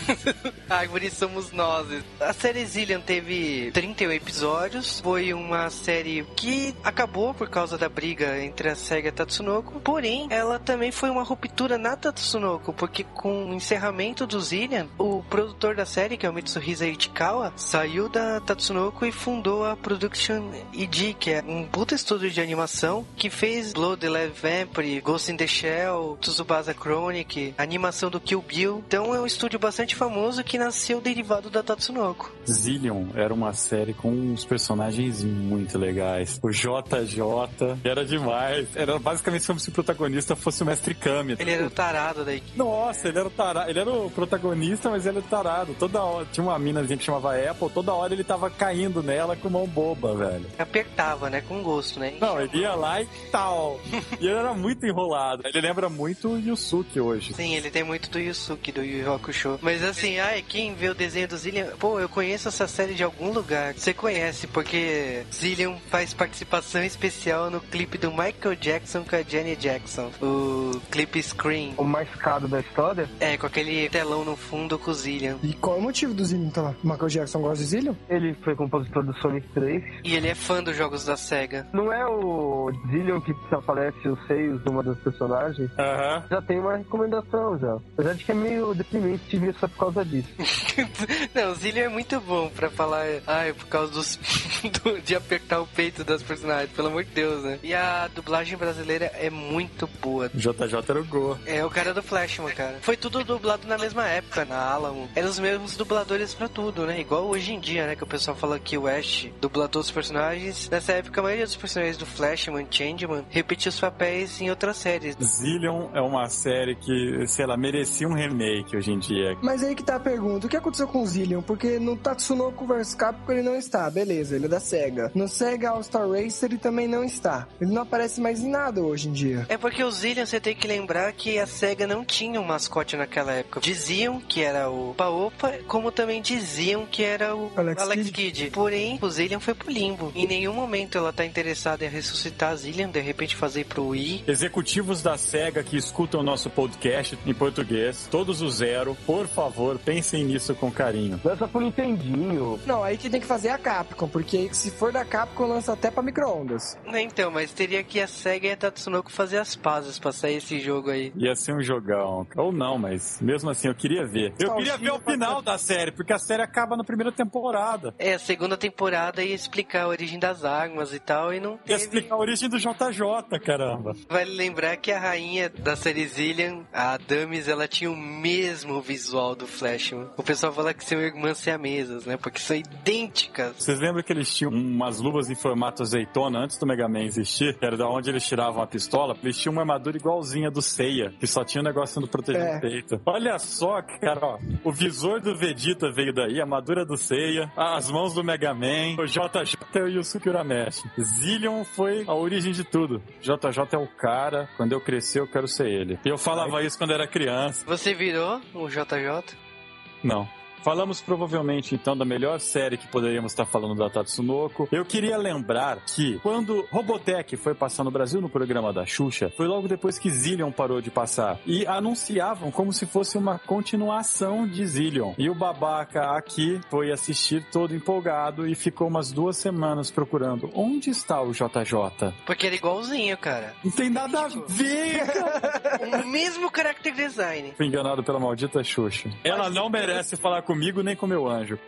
Árvores somos nós. A série Zillion teve 31 episódios. Foi uma série que acabou por causa da briga entre a SEGA e a Tatsunoko. Porém, ela também foi uma ruptura na Tatsunoko, porque com o encerramento do Zillion, o produtor da série, que é o Mitsuhisa Ichikawa, saiu da Tatsunoko e fundou a Production ID, que é um puta estúdio de animação que fez Blood the Last Vampire, Ghost in the Shell, Tsubasa Chronic, animação do Kill Bill. Então é um estúdio bastante famoso que nasceu derivado da Tatsunoko. Zillion era uma série com uns personagens muito legais. O JJ era demais. Era basicamente como se o protagonista fosse o Mestre Kami. Ele era o tarado da equipe. Nossa, ele era o tarado. Ele era o protagonista, mas ele era o tarado. Toda hora. Tinha uma minazinha que chamava Apple, toda hora ele tava caindo nela com mão boba, velho. Apertava, né? Com gosto, né? Não, ele ia lá e tal. E ele era muito enrolado. Ele lembra muito o Yusuke hoje. Sim, ele tem muito do Yusuke, do Yu Yu Hakusho. Mas assim, ai, quem vê o desenho do Zillion... Pô, eu conheço essa série de algum lugar. Você conhece, porque Zillion faz participação especial no clipe do Michael Jackson com a Janet Jackson. O clipe Scream. O mais caro da história, É, com aquele telão no fundo com o Zillion. E qual é o motivo do Zillion tá lá? O Michael Jackson gosta de Zillion? ele foi compositor do Sonic 3. E ele é fã dos jogos da SEGA. Não é o Zillion que aparece os seios de uma das personagens? Aham. Já tem uma recomendação já. Apesar de que é meio deprimente ver só por causa disso. Não, o Zillion é muito bom pra falar, ai, por causa dos, do- de apertar o peito das personagens, pelo amor de Deus, né? E a dublagem brasileira é muito boa. JJ era o Go. É o cara do Flashman, cara. Foi tudo dublado na mesma época, na Alamo. Eram os mesmos dubladores pra tudo, né? Igual hoje em dia, né? Que o pessoal fala que o Ash dubla todos os personagens. Nessa época, a maioria dos personagens do Flashman, Changeman, repetia os papéis em outras séries. Zillion é uma série que, sei lá, merecia um remake hoje em dia. Mas aí que tá a pergunta, o que aconteceu com o Zillion? Porque no Tatsunoko vs Capcom ele não está, beleza, ele é da SEGA. No SEGA All-Star Racer ele também não está. Ele não aparece mais em nada hoje em dia. É porque o Zillion, você tem que lembrar que a SEGA não tinha um mascote naquela época. Diziam que era o Paopa, como também diziam que era o Alex Alex, Kidd. Kidd. Porém, o Zillion foi pro limbo. Em nenhum momento ela tá interessada em ressuscitar a Zillion, de repente fazer pro Wii. Executivos da SEGA que escutam o nosso podcast em português, todos os zero, por favor, pensem nisso com carinho. Lança pro Nintendinho. Não, aí que tem que fazer a Capcom, porque se for da Capcom lança até pra micro-ondas. Então, mas teria que a SEGA e a Tatsunoko fazer as pazes pra sair esse jogo aí. Ia ser um jogão. Ou não, mas mesmo assim eu queria ver. Eu queria ver o final da série, porque a série acaba na primeira temporada. É, a segunda temporada ia explicar a origem das armas e tal, e não Ia teve. explicar a origem do JJ, caramba. Vale lembrar que a rainha da série Zillion, a Damis, ela tinha o mesmo visual do Flashman. O pessoal fala que são irmãs siamesas, né? Porque são idênticas. Vocês lembram que eles tinham umas luvas em formato azeitona antes do Mega Man existir? Que era da onde eles tiravam a pistola? Eles tinham uma armadura igualzinha do Seiya, que só tinha um negócio do proteger É. o peito. Olha só, cara, ó. O visor do Vegeta veio daí, a armadura do Seiya, as mãos do Mega Man, o JJ e o Yusuke Urameshi. Zillion foi a origem de tudo. JJ é o cara, quando eu crescer eu quero ser ele. E eu falava isso quando era criança. Você virou o JJ? Não. Falamos provavelmente então da melhor série que poderíamos estar falando da Tatsunoko. Eu queria lembrar que quando Robotech foi passar no Brasil no programa da Xuxa, foi logo depois que Zillion parou de passar. E anunciavam como se fosse uma continuação de Zillion. E o babaca aqui foi assistir todo empolgado e ficou umas duas semanas procurando onde está o JJ. Porque era igualzinho, cara. Não tem nada a ver. O mesmo character design. Fui enganado pela maldita Xuxa. Ela não merece falar comigo nem com meu anjo.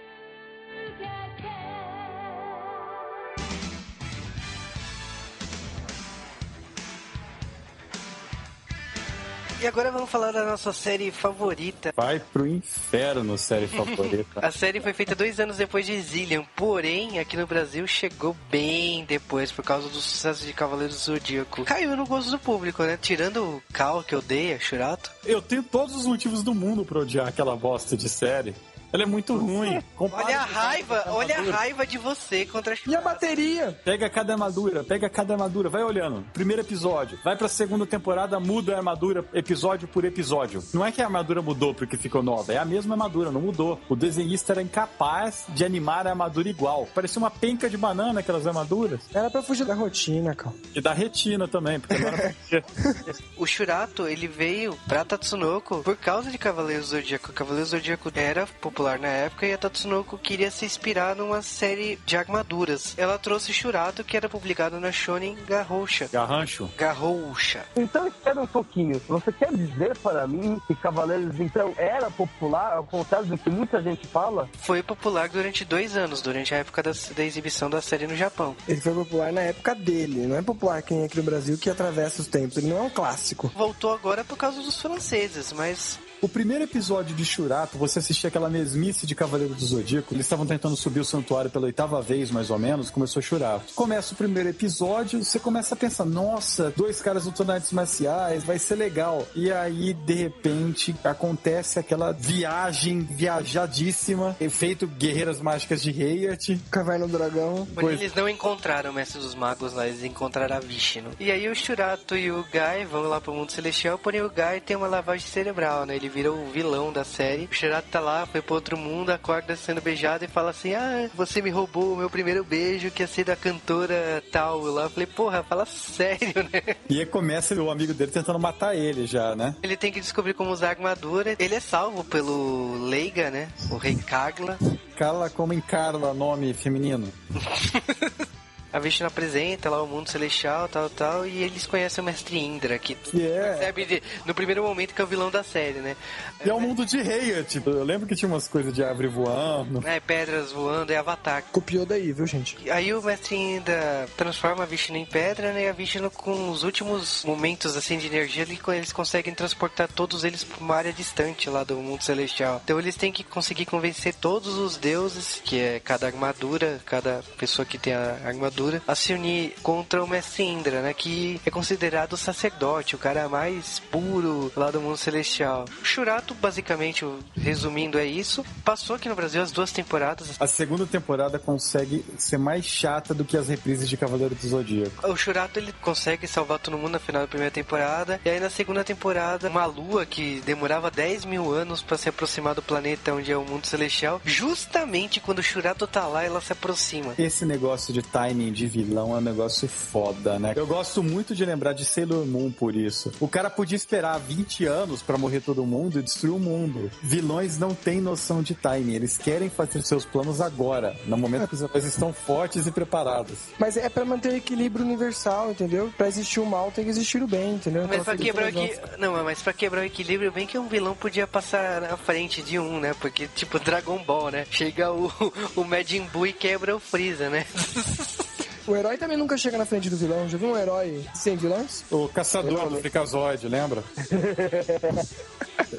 E agora vamos falar da nossa série favorita. Vai pro inferno, série favorita. A série foi feita dois anos depois de Zillion, porém, aqui no Brasil chegou bem depois, por causa do sucesso de Cavaleiros do Zodíaco. Caiu no gosto do público, né? Tirando o Cal, que odeia, Churato. Eu tenho todos os motivos do mundo pra odiar aquela bosta de série. Ela é muito ruim. Compara Olha a raiva, olha a raiva de você contra a E a bateria? Pega cada armadura, pega cada armadura, vai olhando. Primeiro episódio, vai pra segunda temporada, muda a armadura episódio por episódio. Não é que a armadura mudou porque ficou nova, é a mesma armadura, não mudou. O desenhista era incapaz de animar a armadura igual. Parecia uma penca de banana aquelas armaduras. Era pra fugir da rotina, cara. E da retina também, porque agora O Shurato, ele veio pra Tatsunoko por causa de Cavaleiros do Zodíaco. Cavaleiros do Zodíaco era popular na época e a Tatsunoko queria se inspirar numa série de armaduras. Ela trouxe Shurato, que era publicado na Shonen Garroucha. garrancho. Garroucha. Então espera um pouquinho. Você quer dizer para mim que Cavaleiros então era popular, ao contrário do que muita gente fala? Foi popular durante dois anos, durante a época da, da exibição da série no Japão. Ele foi popular na época dele, não é popular quem é aqui no Brasil que atravessa os tempos. Ele não é um clássico. Voltou agora por causa dos franceses, mas O primeiro episódio de Shurato, você assistia aquela mesmice de Cavaleiro do Zodíaco. Eles estavam tentando subir o santuário pela oitava vez, mais ou menos. Começou Shurato. Começa o primeiro episódio, você começa a pensar: nossa, dois caras lutando artes marciais, vai ser legal. E aí, de repente, acontece aquela viagem viajadíssima, efeito Guerreiras Mágicas de Heiyat. Caverna do Dragão. Porém, eles não encontraram o Mestre dos Magos lá, eles encontraram a Vishnu. E aí o Shurato e o Guy vão lá pro mundo celestial, porém o Guy tem uma lavagem cerebral, né? Ele vira o vilão da série. O Shurato tá lá, foi pro outro mundo, acorda sendo beijado e fala assim: Ah, você me roubou o meu primeiro beijo, que ia ser da cantora tal. Lá eu falei, porra, fala sério, né? E aí começa o amigo dele tentando matar ele já, né? Ele tem que descobrir como usar a armadura. Ele é salvo pelo Leiga, né? O rei Kagla. Carla como encarna nome feminino. A Vishnu apresenta lá o mundo celestial, tal, tal, e eles conhecem o Mestre Indra, que Que é. percebe de- no primeiro momento que é o vilão da série, né? E é o mundo de Heiyat. Eu lembro que tinha umas coisas de árvore voando. É, pedras voando, é Avatar. Copiou daí, viu, gente? Aí o Mestre Indra transforma a Vishnu em pedra, né? E a Vishnu, com os últimos momentos, assim, de energia, ele- eles conseguem transportar todos eles pra uma área distante lá do mundo celestial. Então eles têm que conseguir convencer todos os deuses, que é cada armadura, cada pessoa que tem a armadura, a se unir contra o Mestre Indra, né? Que é considerado o sacerdote, o cara mais puro lá do mundo celestial. O Shurato, basicamente, resumindo, é isso. Passou aqui no Brasil as duas temporadas. A segunda temporada consegue ser mais chata do que as reprises de Cavaleiro do Zodíaco. O Shurato ele consegue salvar todo mundo no final da primeira temporada. E aí na segunda temporada, uma lua que demorava 10 mil anos pra se aproximar do planeta onde é o mundo celestial. Justamente quando o Shurato tá lá, ela se aproxima. Esse negócio de timing de vilão é um negócio foda, né? Eu gosto muito de lembrar de Sailor Moon por isso. O cara podia esperar 20 anos pra morrer todo mundo e destruir o mundo. Vilões não têm noção de timing, eles querem fazer seus planos agora, no momento que os heróis estão fortes e preparados. Mas é pra manter o equilíbrio universal, entendeu? Pra existir o mal, tem que existir o bem, entendeu? Mas coisa quebrar equi... Não, mas pra quebrar o equilíbrio, bem que um vilão podia passar na frente de um, né? Porque, tipo, Dragon Ball, né? Chega o, o Majin Buu e quebra o Freeza, né? O herói também nunca chega na frente do vilão. Já viu um herói sem vilões? O caçador do Freakazoid, lembra?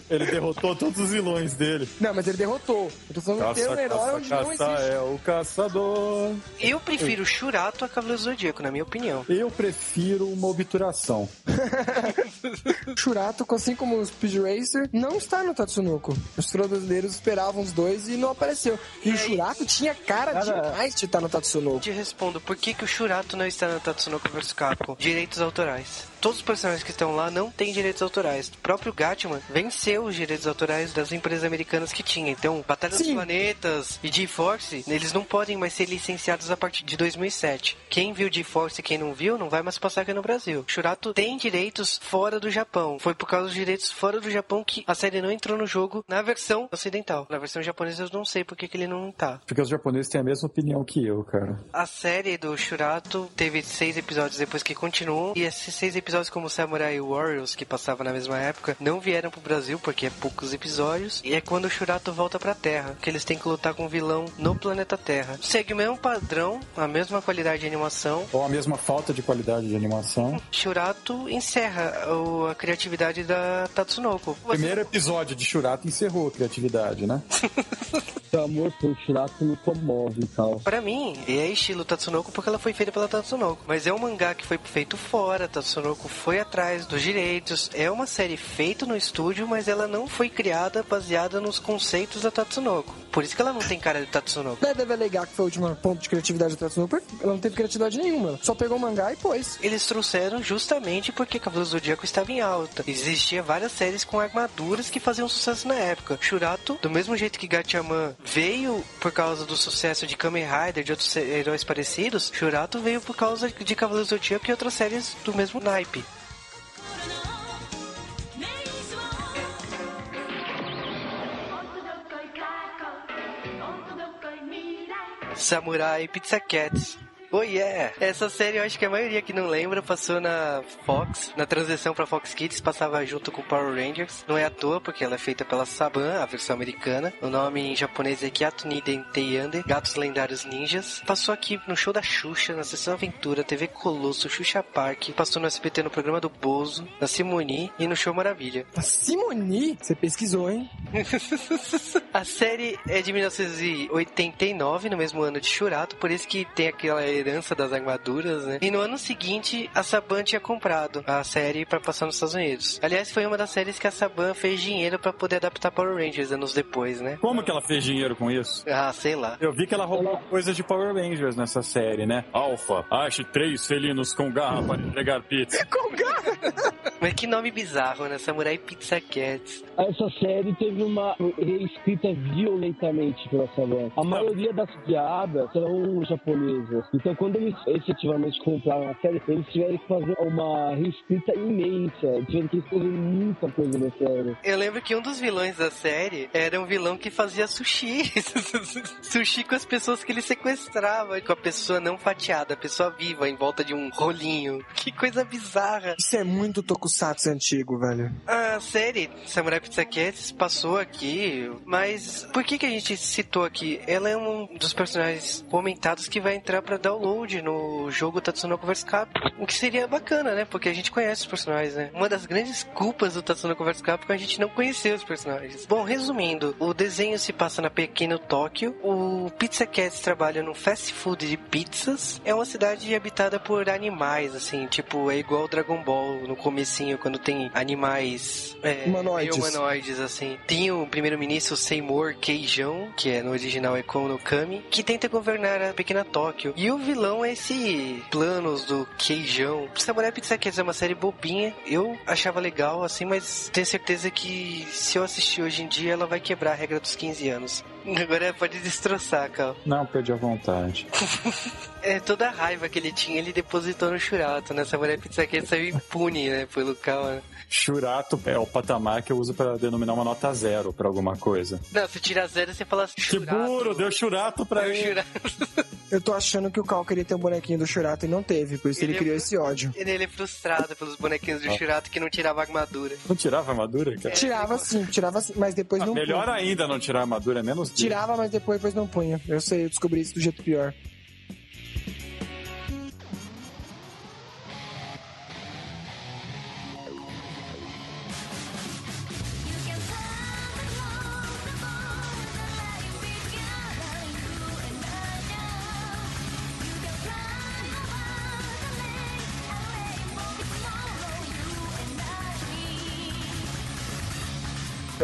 Ele derrotou todos os vilões dele. Não, mas ele derrotou. Eu tô falando que tem um herói onde não caça existe. é o caçador. Eu prefiro Shurato a Cavaleiro Zodíaco, na minha opinião. Eu prefiro uma obturação. Shurato, assim como o Speed Racer, não está no Tatsunoko. Os brasileiros esperavam os dois e não apareceu. E, E o aí? Shurato tinha cara, Cara- demais de estar no Tatsunoko. Te respondo, por que, que o Shurato não está no Tatsunoko vs Capcom? Direitos autorais. Todos os personagens que estão lá não têm direitos autorais. O próprio Gatman venceu os direitos autorais das empresas americanas que tinha. Então, Batalha dos Sim. Planetas e G-Force, eles não podem mais ser licenciados a partir de 2007. Quem viu G-Force e quem não viu, não vai mais passar aqui no Brasil. Shurato tem direitos fora do Japão. Foi por causa dos direitos fora do Japão que a série não entrou no jogo na versão ocidental. Na versão japonesa eu não sei por que, que ele não tá. Porque os japoneses têm a mesma opinião que eu, cara. A série do Shurato teve seis episódios depois que continuou. E esses seis episódios, como Samurai Warriors, que passava na mesma época, não vieram pro Brasil porque é poucos episódios. E é quando o Shurato volta pra Terra, que eles têm que lutar com o vilão no planeta Terra. Segue o mesmo padrão, a mesma qualidade de animação. Ou a mesma falta de qualidade de animação. Shurato encerra o- a criatividade da Tatsunoko. O primeiro episódio de Shurato encerrou a criatividade, né? Seu amor por Shurato me comove e tal. Pra mim, é estilo Tatsunoko porque ela foi feita pela Tatsunoko. Mas é um mangá que foi feito fora, Tatsunoko foi atrás dos direitos. É uma série feita no estúdio, mas ela não foi criada baseada nos conceitos da Tatsunoko. Por isso que ela não tem cara de Tatsunoko. Deve deve alegar que foi o último ponto de criatividade da Tatsunoko. Ela não teve criatividade nenhuma. Só pegou o mangá e pôs. Eles trouxeram justamente porque Cavaleiros do Zodíaco estava em alta. Existia várias séries com armaduras que faziam sucesso na época. Shurato, do mesmo jeito que Gatchaman veio por causa do sucesso de Kamen Rider, de outros heróis parecidos, Shurato veio por causa de Cavaleiros do Zodíaco e outras séries do mesmo naipe. Samurai Pizza Cats. Oh yeah! Essa série eu acho que a maioria que não lembra passou na Fox, na transição pra Fox Kids, passava junto com Power Rangers. Não é à toa, porque ela é feita pela Saban, a versão americana. O nome em japonês é Kyato Niden Teyande, Gatos Lendários Ninjas. Passou aqui no show da Xuxa, na Sessão Aventura, TV Colosso, Xuxa Park. Passou no SBT no programa do Bozo, na Simoni e no Show Maravilha. A Simoni? Você pesquisou, hein? A série é de 1989, no mesmo ano de Shurato, por isso que tem aquela herança das armaduras, né? E no ano seguinte, a Saban tinha comprado a série pra passar nos Estados Unidos. Aliás, foi uma das séries que a Saban fez dinheiro pra poder adaptar Power Rangers anos depois, né? Como que ela fez dinheiro com isso? Ah, sei lá. Eu vi que ela roubou coisas de Power Rangers nessa série, né? Alpha, ache três felinos com garra para entregar pizza. Mas que nome bizarro, né? Samurai Pizza Cats. Essa série teve uma reescrita violentamente pela Saban. A maioria das piadas são japonesas. Então, quando eles efetivamente compraram a série, eles tiveram que fazer uma reescrita imensa. Tiveram que escrever muita coisa na série. Eu lembro que um dos vilões da série era um vilão que fazia sushi. sushi com as pessoas que ele sequestrava, com a pessoa não fatiada, a pessoa viva em volta de um rolinho. Que coisa bizarra. Isso é muito tokusatsu antigo, velho. A série Samurai Pizza Cats passou aqui, mas por que que a gente citou aqui? Ela é um dos personagens comentados que vai entrar pra download no jogo Tatsunoko vs Capcom, o que seria bacana, né? Porque a gente conhece os personagens, né? Uma das grandes culpas do Tatsunoko vs Capcom é a gente não conhecer os personagens. Bom, resumindo, o desenho se passa na pequeno Tóquio, o Pizza Cats trabalha num fast food de pizzas, é uma cidade habitada por animais, assim, tipo, é igual Dragon Ball no comecinho, quando tem animais é, Humanoides. humanoides, assim. Tem o primeiro-ministro Seymour Keijão, que é no original é Kono Kami, que tenta governar a pequena Tóquio. E o vilão é esse planos do Keijão. Samurai Pizza Cats é uma série bobinha. Eu achava legal, assim, mas tenho certeza que se eu assistir hoje em dia, ela vai quebrar a regra dos 15 anos. Agora pode destroçar, Cal. Não, perdi a vontade. É, toda a raiva que ele tinha, ele depositou no Churato, né? Samurai Pizza Cats saiu impune, né? Pelo Cal, né? Churato é o patamar que eu uso pra denominar uma nota zero pra alguma coisa. Não, se tira zero, você fala Que Churato. burro, deu churato pra Deu ele. Churato. Eu tô achando que o Cal queria ter um bonequinho do Shurato e não teve, por isso ele, Ele é criou muito- esse ódio. Ele, ele é frustrado pelos bonequinhos do Churato que não tirava a armadura. Não tirava a armadura, cara? Tirava sim, tirava sim, mas depois Ah, não melhor punha. ainda não tirar a armadura, é menos dia. Tirava, mas depois, depois não punha. Eu sei, eu descobri isso do jeito pior.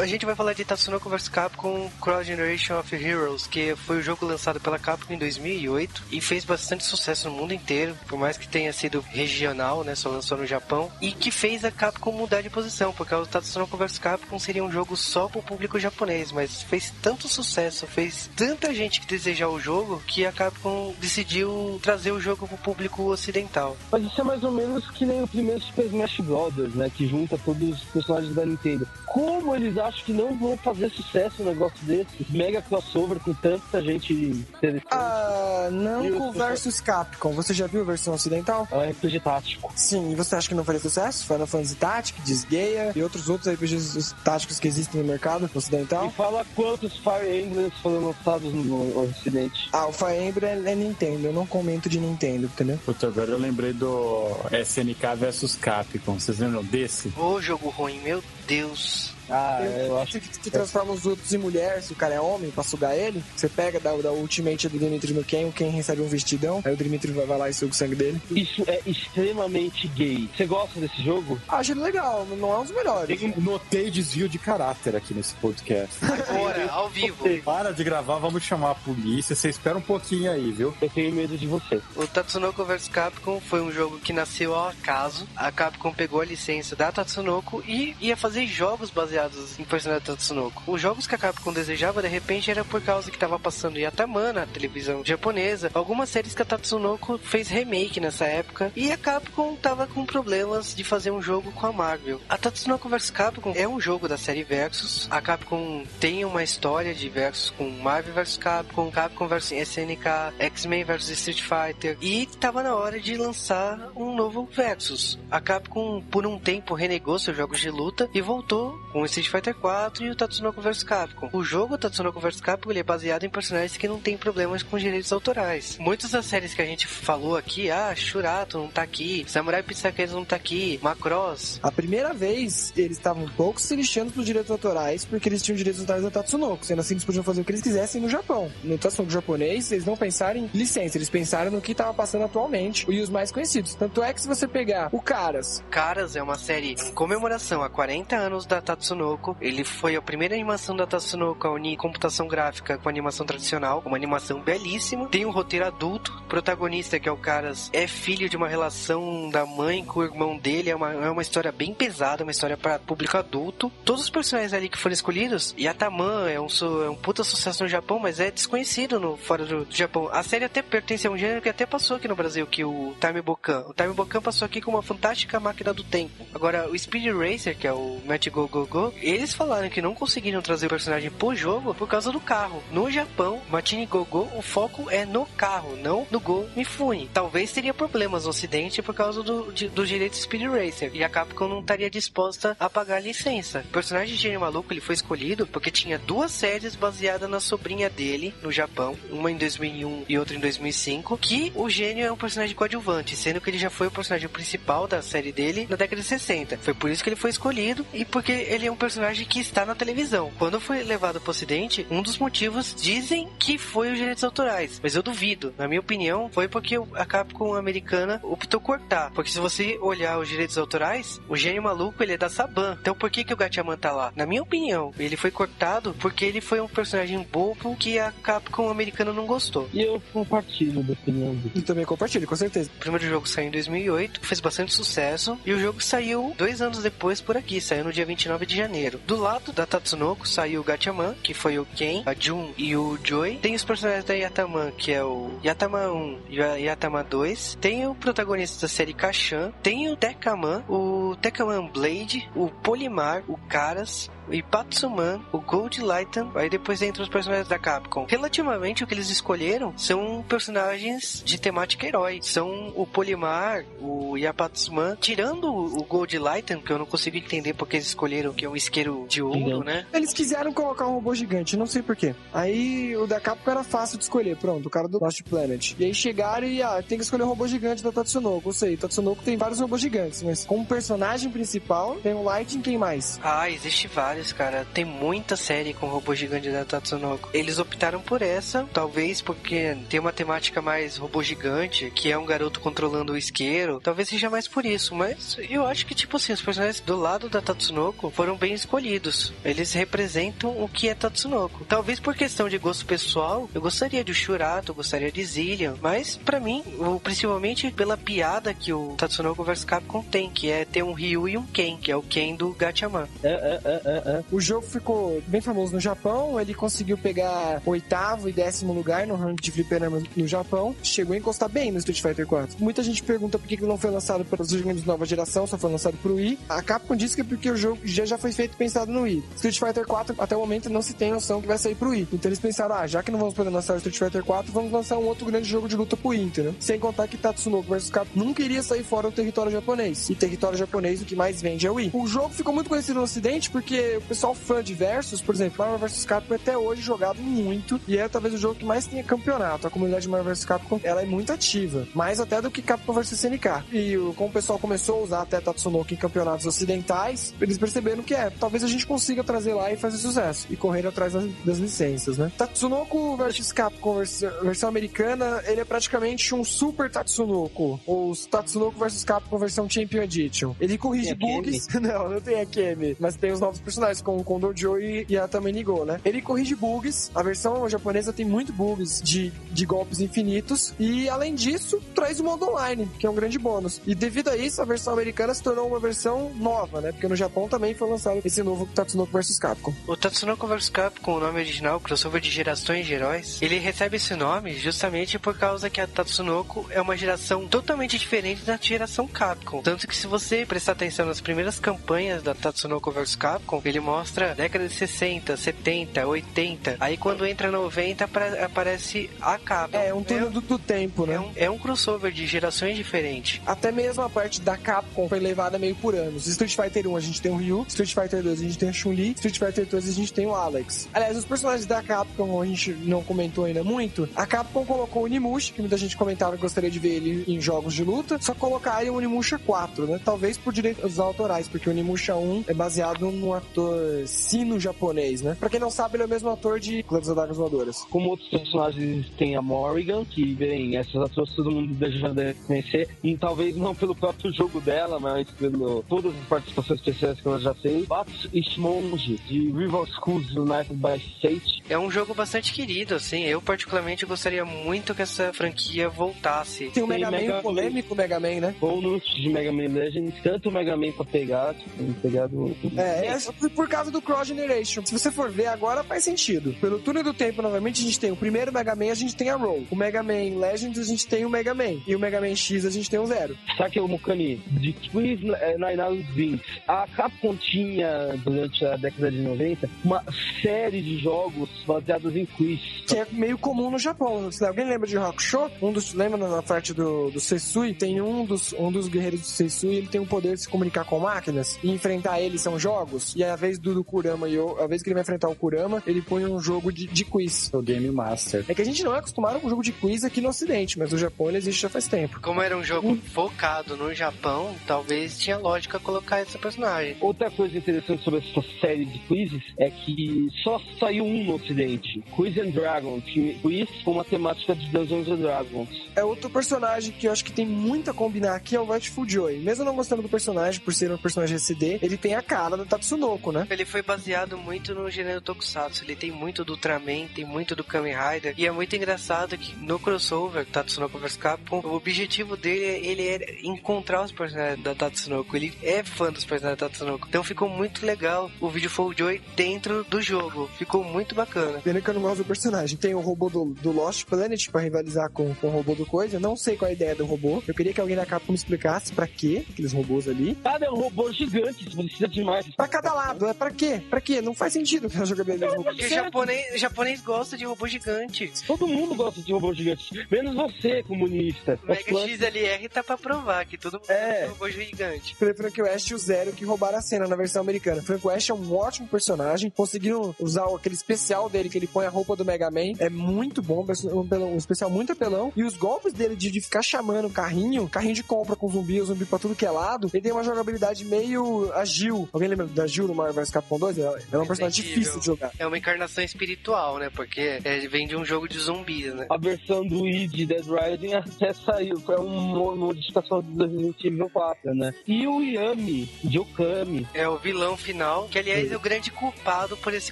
A gente vai falar de Tatsunoko vs Capcom Cross Generation of Heroes, que foi o jogo lançado pela Capcom em 2008 e fez bastante sucesso no mundo inteiro, por mais que tenha sido regional, né, só lançou no Japão, e que fez a Capcom mudar de posição, porque o Tatsunoko vs Capcom seria um jogo só pro público japonês, mas fez tanto sucesso, fez tanta gente que desejar o jogo, que a Capcom decidiu trazer o jogo pro público ocidental. Mas isso é mais ou menos que nem o primeiro Super Smash Brothers, né? Que junta todos os personagens da Nintendo. Como eles acham que não vão fazer sucesso um negócio desse? Mega crossover com tanta gente interessante. Ah, Namco o- versus Capcom. Você já viu a versão ocidental? É um RPG tático. Sim, e você acha que não faria sucesso? Final Fantasy Tactics, Disgaea e outros outros RPGs táticos que existem no mercado ocidental? E fala quantos Fire Emblems foram lançados no Ocidente. Ah, o Fire Emblem é Nintendo, eu não comento de Nintendo, entendeu? Puta, agora eu lembrei do SNK versus Capcom. Vocês lembram desse? Ô, jogo ruim, meu Deus. Ah, eu acho que, que transforma os outros em mulher, se o cara é homem, pra sugar ele. Você pega da, da Ultimate do Dimitri no Ken, o Ken recebe um vestidão, aí o Dimitri vai, vai lá e suga o sangue dele. Isso é extremamente gay. Você gosta desse jogo? Acho ele legal, não é um dos melhores. Notei desvio de caráter aqui nesse podcast. Agora, ao vivo. Para de gravar, vamos chamar a polícia. Você espera um pouquinho aí, viu? Eu tenho medo de você. O Tatsunoko vs Capcom foi um jogo que nasceu ao acaso. A Capcom pegou a licença da Tatsunoko e ia fazer jogos baseados em personagens da Tatsunoko. Os jogos que a Capcom desejava, de repente, era por causa que tava passando Yatama na televisão japonesa. Algumas séries que a Tatsunoko fez remake nessa época. E a Capcom tava com problemas de fazer um jogo com a Marvel. A Tatsunoko vs Capcom é um jogo da série Versus. A Capcom tem uma história de Versus com Marvel vs Capcom, Capcom vs SNK, X-Men vs Street Fighter. E tava na hora de lançar um novo Versus. A Capcom, por um tempo, renegou seus jogos de luta e voltou com o Street Fighter 4 e o Tatsunoko vs Capcom. O jogo Tatsunoko vs Capcom ele é baseado em personagens que não têm problemas com direitos autorais. Muitas das séries que a gente falou aqui, ah, Shurato não tá aqui, Samurai Pizza Case não tá aqui, Macross. A primeira vez, eles estavam um pouco se lixando pros direitos autorais, porque eles tinham direitos autorais da Tatsunoko. Sendo assim, eles podiam fazer o que eles quisessem no Japão. No Tatsunoko japonês, eles não pensaram em licença, eles pensaram no que tava passando atualmente e os mais conhecidos. Tanto é que se você pegar o Caras, Caras é uma série em comemoração a 40 anos da Tatsunoko. Ele foi a primeira animação da Tatsunoko a unir computação gráfica com animação tradicional, uma animação belíssima. Tem um roteiro adulto, o protagonista que é o Caras é filho de uma relação da mãe com o irmão dele, é uma, é uma história bem pesada, uma história para público adulto. Todos os personagens ali que foram escolhidos, Yataman é um, é um puta sucesso no Japão, mas é desconhecido no fora do, do Japão. A série até pertence a um gênero que até passou aqui no Brasil, que é o Time Bokan. O Time Bokan passou aqui com uma fantástica máquina do tempo. Agora, o Speed Racer, que é o Match Go Go Go, eles falaram que não conseguiram trazer o personagem pro jogo por causa do carro. No Japão, Matini Go Go, o foco é no carro, não no Go Mifune. Talvez teria problemas no ocidente por causa do, de, do direito Speed Racer. E a Capcom não estaria disposta a pagar a licença. O personagem de Gênio Maluco ele foi escolhido porque tinha duas séries baseadas na sobrinha dele no Japão, uma em 2001 e outra em 2005, que o Gênio é um personagem coadjuvante, sendo que ele já foi o personagem principal da série dele na década de 60. Foi por isso que ele foi escolhido e porque ele é um personagem que está na televisão. Quando foi levado para o ocidente, um dos motivos dizem que foi os direitos autorais, mas eu duvido. Na minha opinião, foi porque a Capcom americana optou cortar. Porque se você olhar os direitos autorais, o Gênio Maluco ele é da Saban. Então por que, que o Gatchaman tá lá? Na minha opinião, ele foi cortado porque ele foi um personagem bobo que a Capcom americana não gostou. E eu compartilho da opinião dele. e também compartilho, com certeza. O primeiro jogo saiu em 2008, fez bastante sucesso, e o jogo saiu dois anos depois por aqui, saiu no dia 29 de janeiro. Do lado da Tatsunoko saiu o Gatchaman, que foi o Ken, a Jun e o Joy. Tem os personagens da Yataman, que é o Yatama 1 e a Yatama 2. Tem o protagonista da série Kashan. Tem o Tekaman, o Tekaman Blade, o Polimar, o Caras, o Ipatsuman, o Gold Lighten, aí depois entra os personagens da Capcom. Relativamente, o que eles escolheram são personagens de temática herói. São o Polimar, o Yapatsuman, tirando o Gold Lighten, que eu não consigo entender porque eles escolheram que é um isqueiro de ouro, né? Eles quiseram colocar um robô gigante, não sei porquê. Aí o da Capcom era fácil de escolher, pronto, o cara do Lost Planet. E aí chegaram e, ah, tem que escolher o robô gigante da Tatsunoko. Eu sei, Tatsunoko tem vários robôs gigantes, mas como personagem principal, tem o Lighting, quem mais? Ah, existe vários. Cara. Tem muita série com robô gigante da Tatsunoko. Eles optaram por essa, talvez porque tem uma temática mais robô gigante, que é um garoto controlando o isqueiro. Talvez seja mais por isso, mas eu acho que, tipo assim, os personagens do lado da Tatsunoko foram bem escolhidos. Eles representam o que é Tatsunoko. Talvez por questão de gosto pessoal, eu gostaria de Shurato, eu gostaria de Zillion, mas para mim, principalmente pela piada que o Tatsunoko vs Capcom tem, que é ter um Ryu e um Ken, que é o Ken do Gatchaman. É, é, é, é. O jogo ficou bem famoso no Japão, ele conseguiu pegar oitavo e décimo lugar no ranking de fliperamas no Japão, chegou a encostar bem no Street Fighter 4. Muita gente pergunta por que ele não foi lançado para os jogadores de nova geração, só foi lançado pro Wii. A Capcom disse que é porque o jogo já, já foi feito pensado no Wii. Street Fighter 4, até o momento, não se tem noção que vai sair pro Wii. Então eles pensaram, ah, já que não vamos poder lançar o Street Fighter 4, vamos lançar um outro grande jogo de luta pro Wii, entendeu? Sem contar que Tatsunoko vs Capcom nunca iria sair fora do território japonês. E território japonês, o que mais vende é o Wii. O jogo ficou muito conhecido no ocidente porque o pessoal fã de Versus, por exemplo, Marvel vs Capcom é até hoje jogado muito e é talvez o jogo que mais tenha campeonato. A comunidade de Marvel vs Capcom, ela é muito ativa, mais até do que Capcom vs SNK. E como o pessoal começou a usar até Tatsunoko em campeonatos ocidentais, eles perceberam que é, talvez a gente consiga trazer lá e fazer sucesso e correr atrás das, das licenças, né? Tatsunoko vs Capcom vers- versão americana, ele é praticamente um super Tatsunoko, ou Tatsunoko vs Capcom versão Champion Edition. Ele corrige Tem bugs, não, não tem a Kemi, mas tem os novos personagens como o Condor Joe e, e a Tamanigo, né? Ele corrige bugs, a versão japonesa tem muito bugs de, de golpes infinitos e além disso, traz o modo online, que é um grande bônus. E devido a isso, a versão americana se tornou uma versão nova, né? Porque no Japão também foi lançado esse novo Tatsunoko vs Capcom. O Tatsunoko vs Capcom, o nome original, crossover de gerações de heróis, ele recebe esse nome justamente por causa que a Tatsunoko é uma geração totalmente diferente da geração Capcom. Tanto que se você prestar atenção nas primeiras campanhas da Tatsunoko vs Capcom, ele mostra década de 60, 70, 80. Aí quando entra 90, apare- aparece a Capcom. É, um turno do, do tempo, né? é um, é um crossover de gerações diferentes. Até mesmo a parte da Capcom foi levada meio por anos. Street Fighter 1 a gente tem o Ryu, Street Fighter 2 a gente tem a Chun-Li, Street Fighter 3 a gente tem o Alex. Aliás, os personagens da Capcom a gente não comentou ainda muito. A Capcom colocou o Onimusha, que muita gente comentava que gostaria de ver ele em jogos de luta, só colocaria o Onimusha 4, né? Talvez por direitos autorais, porque o Onimusha 1 é baseado num ator sino-japonês, né? Pra quem não sabe, ele é o mesmo ator de Clã das Adagas Voadoras. Como outros personagens tem a Morrigan, que, bem, essas atores todo mundo já deve conhecer, e talvez não pelo próprio jogo dela, mas pelo todas as participações especiais que ela já fez. Bats Smonge, de Rival Schools United by State. É um jogo bastante querido, assim. Eu, particularmente, gostaria muito que essa franquia voltasse. Tem o Tem Mega Man, Mega o polêmico Mega Man, né? Bônus de Mega Man Legends, tanto o Mega Man pra pegar, tipo, pegar do... É, é por- causa do Cross Generation. Se você for ver agora, faz sentido. Pelo túnel do tempo, novamente, a gente tem o primeiro Mega Man, a gente tem a Roll. O Mega Man Legends, a gente tem o Mega Man. E o Mega Man X, a gente tem o Zero. Saque o Mukani, de Quiz eh, Nine Hours Vince. A Capcom tinha, durante a década de 90, uma série de jogos baseados em quiz. Que é meio comum no Japão. Se alguém lembra de Hakusho, um dos, lembra na parte do, do Sesui? Tem um dos, um dos guerreiros do Sesui, ele tem o poder de se comunicar com máquinas. E enfrentar ele são jogos. E a vez do, do Kurama, e o- a vez que ele vai enfrentar o Kurama, ele põe um jogo de, de quiz. O Game Master. É que a gente não é acostumado com jogo de quiz aqui no Ocidente, mas no Japão ele existe já faz tempo. Como era um jogo focado no Japão, talvez tinha lógica colocar esse personagem. Outra coisa interessante sobre essa série de quizzes é que só saiu um no ocidente. Quiz and Dragons. que- Quiz com uma temática de Dungeons and Dragons. É outro personagem que eu acho que tem muito a combinar aqui é o Rightful Joy. Mesmo não gostando do personagem, por ser um personagem SD, ele tem a cara da Tatsunoko, né? Ele foi baseado muito no gênero Tokusatsu. Ele tem muito do Ultraman, tem muito do Kamen Rider. E é muito engraçado que no crossover Tatsunoko vs Capcom, o objetivo dele ele é encontrar os personagens da Tatsunoko. Ele é fã dos personagens da Tatsunoko. Então ficou muito legal o vídeo Full Joy dentro do jogo. Ficou muito bacana. Pena que eu não gosto do personagem. Tem o robô do, do Lost Planet pra rivalizar com, com o robô do Coisa. Não sei qual é a ideia do robô. Eu queria que alguém da Capcom me explicasse pra quê aqueles robôs ali. Cada é um robô gigante, precisa demais. Pra cada lado, é pra quê? Pra quê? Não faz sentido a jogabilidade do robô. Porque japonês, japonês gosta de robô gigante. Todo mundo gosta de robô gigante, menos você, comunista. O Mega XLR tá pra provar que todo mundo É. gosta de robô gigante. Foi Frank West e o Zero que roubaram a cena na versão americana. Frank West é um ótimo personagem. Conseguiram usar aquele especial dele que ele põe a roupa do Mega Man. É muito bom, um, um especial muito apelão. E os golpes dele de, de ficar chamando o carrinho, carrinho de compra com zumbi, o zumbi pra tudo que é lado, ele tem uma jogabilidade meio agil. Alguém lembra da Gil no Marvel vs Capcom 2, ela, ela é um personagem difícil de jogar. É uma encarnação espiritual, né? Porque é, vem de um jogo de zumbis, né? A versão do Wii de Dead Rising até saiu, foi uma modificação do Resident Evil 4, né? E o Yami, de Okami, É o vilão final, que aliás é o grande culpado por esse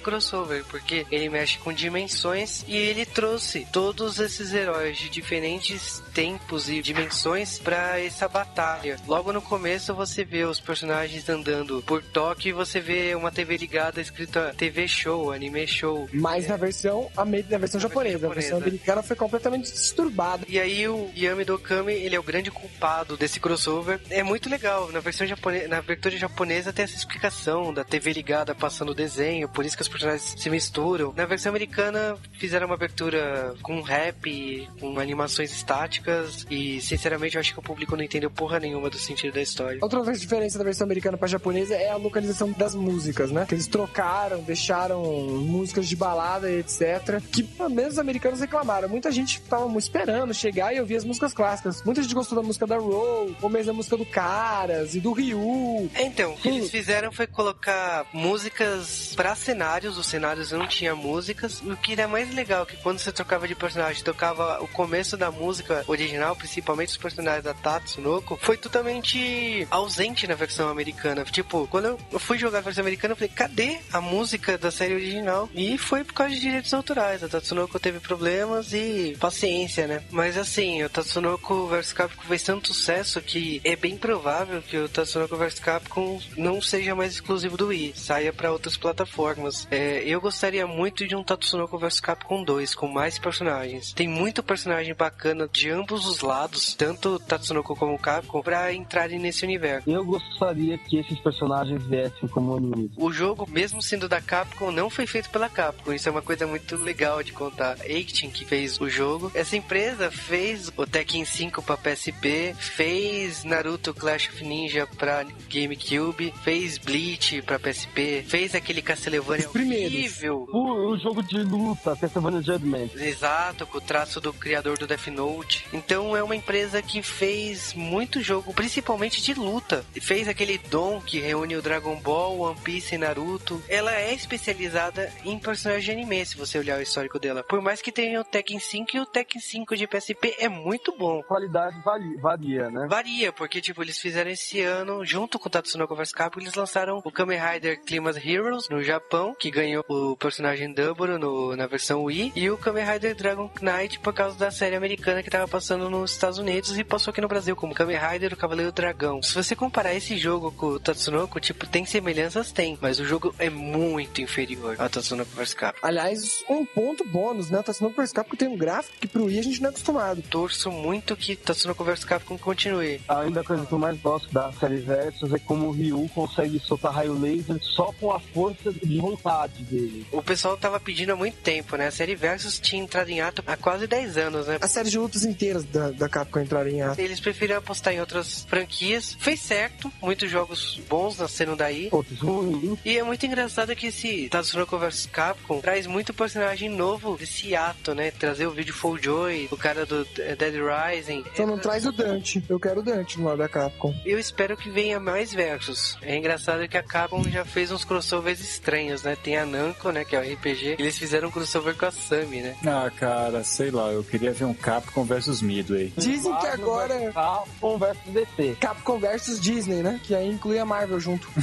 crossover, porque ele mexe com dimensões e ele trouxe todos esses heróis de diferentes tempos e dimensões pra essa batalha. Logo no começo você vê os personagens andando por Tóquio e você vê uma TV ligada escrita TV Show, Anime Show. Mas na versão, a me- na versão japonesa, a versão japonesa. americana foi completamente disturbada. E aí o Yami Dokami, ele é o grande culpado desse crossover. É muito legal. Na versão japonesa, na abertura japonesa tem essa explicação da TV ligada passando o desenho, por isso que os personagens se misturam. Na versão americana fizeram uma abertura com rap, com animações estáticas e sinceramente eu acho que o público não entendeu porra nenhuma do sentido da história. Outra diferença da versão americana pra japonesa é a localização das músicas, né? Que eles trocaram, deixaram músicas de balada e etc. Que pelo menos os americanos reclamaram. Muita gente tava esperando chegar e ouvir as músicas clássicas. Muita gente gostou da música da Row, ou mesmo da música do Caras e do Ryu. É, Então, o que eles fizeram foi colocar músicas pra cenários, os cenários não tinha músicas. E o que era mais legal é que quando você trocava de personagem, tocava o começo da música original, principalmente os personagens da Tatsunoko, foi totalmente ausente na versão americana. Tipo, quando eu fui jogar a versão americana, eu falei, cadê a música da série original? E foi por causa de direitos autorais. A Tatsunoko teve problemas e paciência, né? Mas assim, o Tatsunoko vs Capcom fez tanto sucesso que é bem provável que o Tatsunoko vs Capcom não seja mais exclusivo do Wii, saia para outras plataformas. É, eu gostaria muito de um Tatsunoko vs Capcom 2 com mais personagens. Tem muito personagem bacana de ambos os lados, tanto Tatsunoko como Capcom, pra entrarem nesse universo. eu gostaria que esses personagens viessem como anime. O jogo, mesmo sendo da Capcom, não foi feito pela Capcom. Isso é uma coisa muito legal de contar. Actin, que fez o jogo, essa empresa fez o Tekken 5 pra PSP, fez Naruto Clash of Ninja pra GameCube, fez Bleach pra PSP, fez aquele Castlevania horrível. O, o jogo de luta, Castlevania Judgment. Exato, com o traço do criador do Death Note. Então é uma empresa que fez muito jogo, principalmente de luta. Fez aquele Dom que reúne o Dragon Ball, One Piece e Naruto. Ela é especializada em personagens de anime, se você olhar o histórico dela. Por mais que tenha o Tekken 5 e o Tekken 5 de PSP é muito bom. A qualidade vari- varia, né? Varia, porque tipo, eles fizeram esse ano, junto com o Tatsunoko vs Capcom, eles lançaram o Kamen Rider Climax Heroes no Japão, que ganhou o personagem Double no, na versão Wii, e o Kamen Rider Dragon Knight por causa da série americana que tava passando nos Estados Unidos e passou aqui no Brasil como Kamen Rider o Cavaleiro Dragão. Se você comparar esse jogo com o Tatsunoko, tipo, tem semelhanças? Tem, mas o jogo é muito inferior ao Tatsunoko vs Capcom. Aliás, um ponto bônus, né? Tá sendo vs Capcom tem um gráfico que pro Wii a gente não é acostumado. Torço muito que Tatsunoko vs Capcom continue. Ainda a coisa que eu mais gosto da série Versus é como o Ryu consegue soltar raio laser só com a força de vontade dele. O pessoal tava pedindo há muito tempo, né? A série Versus tinha entrado em ato há quase 10 anos, né? As séries de lutas inteiras da, da Capcom entraram em ato. Eles preferiram apostar em outras franquias. Fez certo, muitos jogos bons nasceram daí. Outros ruins. E é muito engraçado que esse Tatsunoko vs Capcom traz muito personagem novo desse ato, né? Trazer o vídeo Full Joy, o cara do Dead Rising. Só não traz o Dante. Eu quero o Dante no lado da Capcom. Eu espero que venha mais versos. É engraçado que a Capcom já fez uns crossovers estranhos, né? Tem a Namco, né? Que é o RPG. Eles fizeram um crossover com a Sammy, né? Ah, cara, sei lá, eu queria ver um Capcom versus Midway. Dizem que agora Capcom versus DC. Capcom versus Disney, né? Que aí inclui a Marvel junto.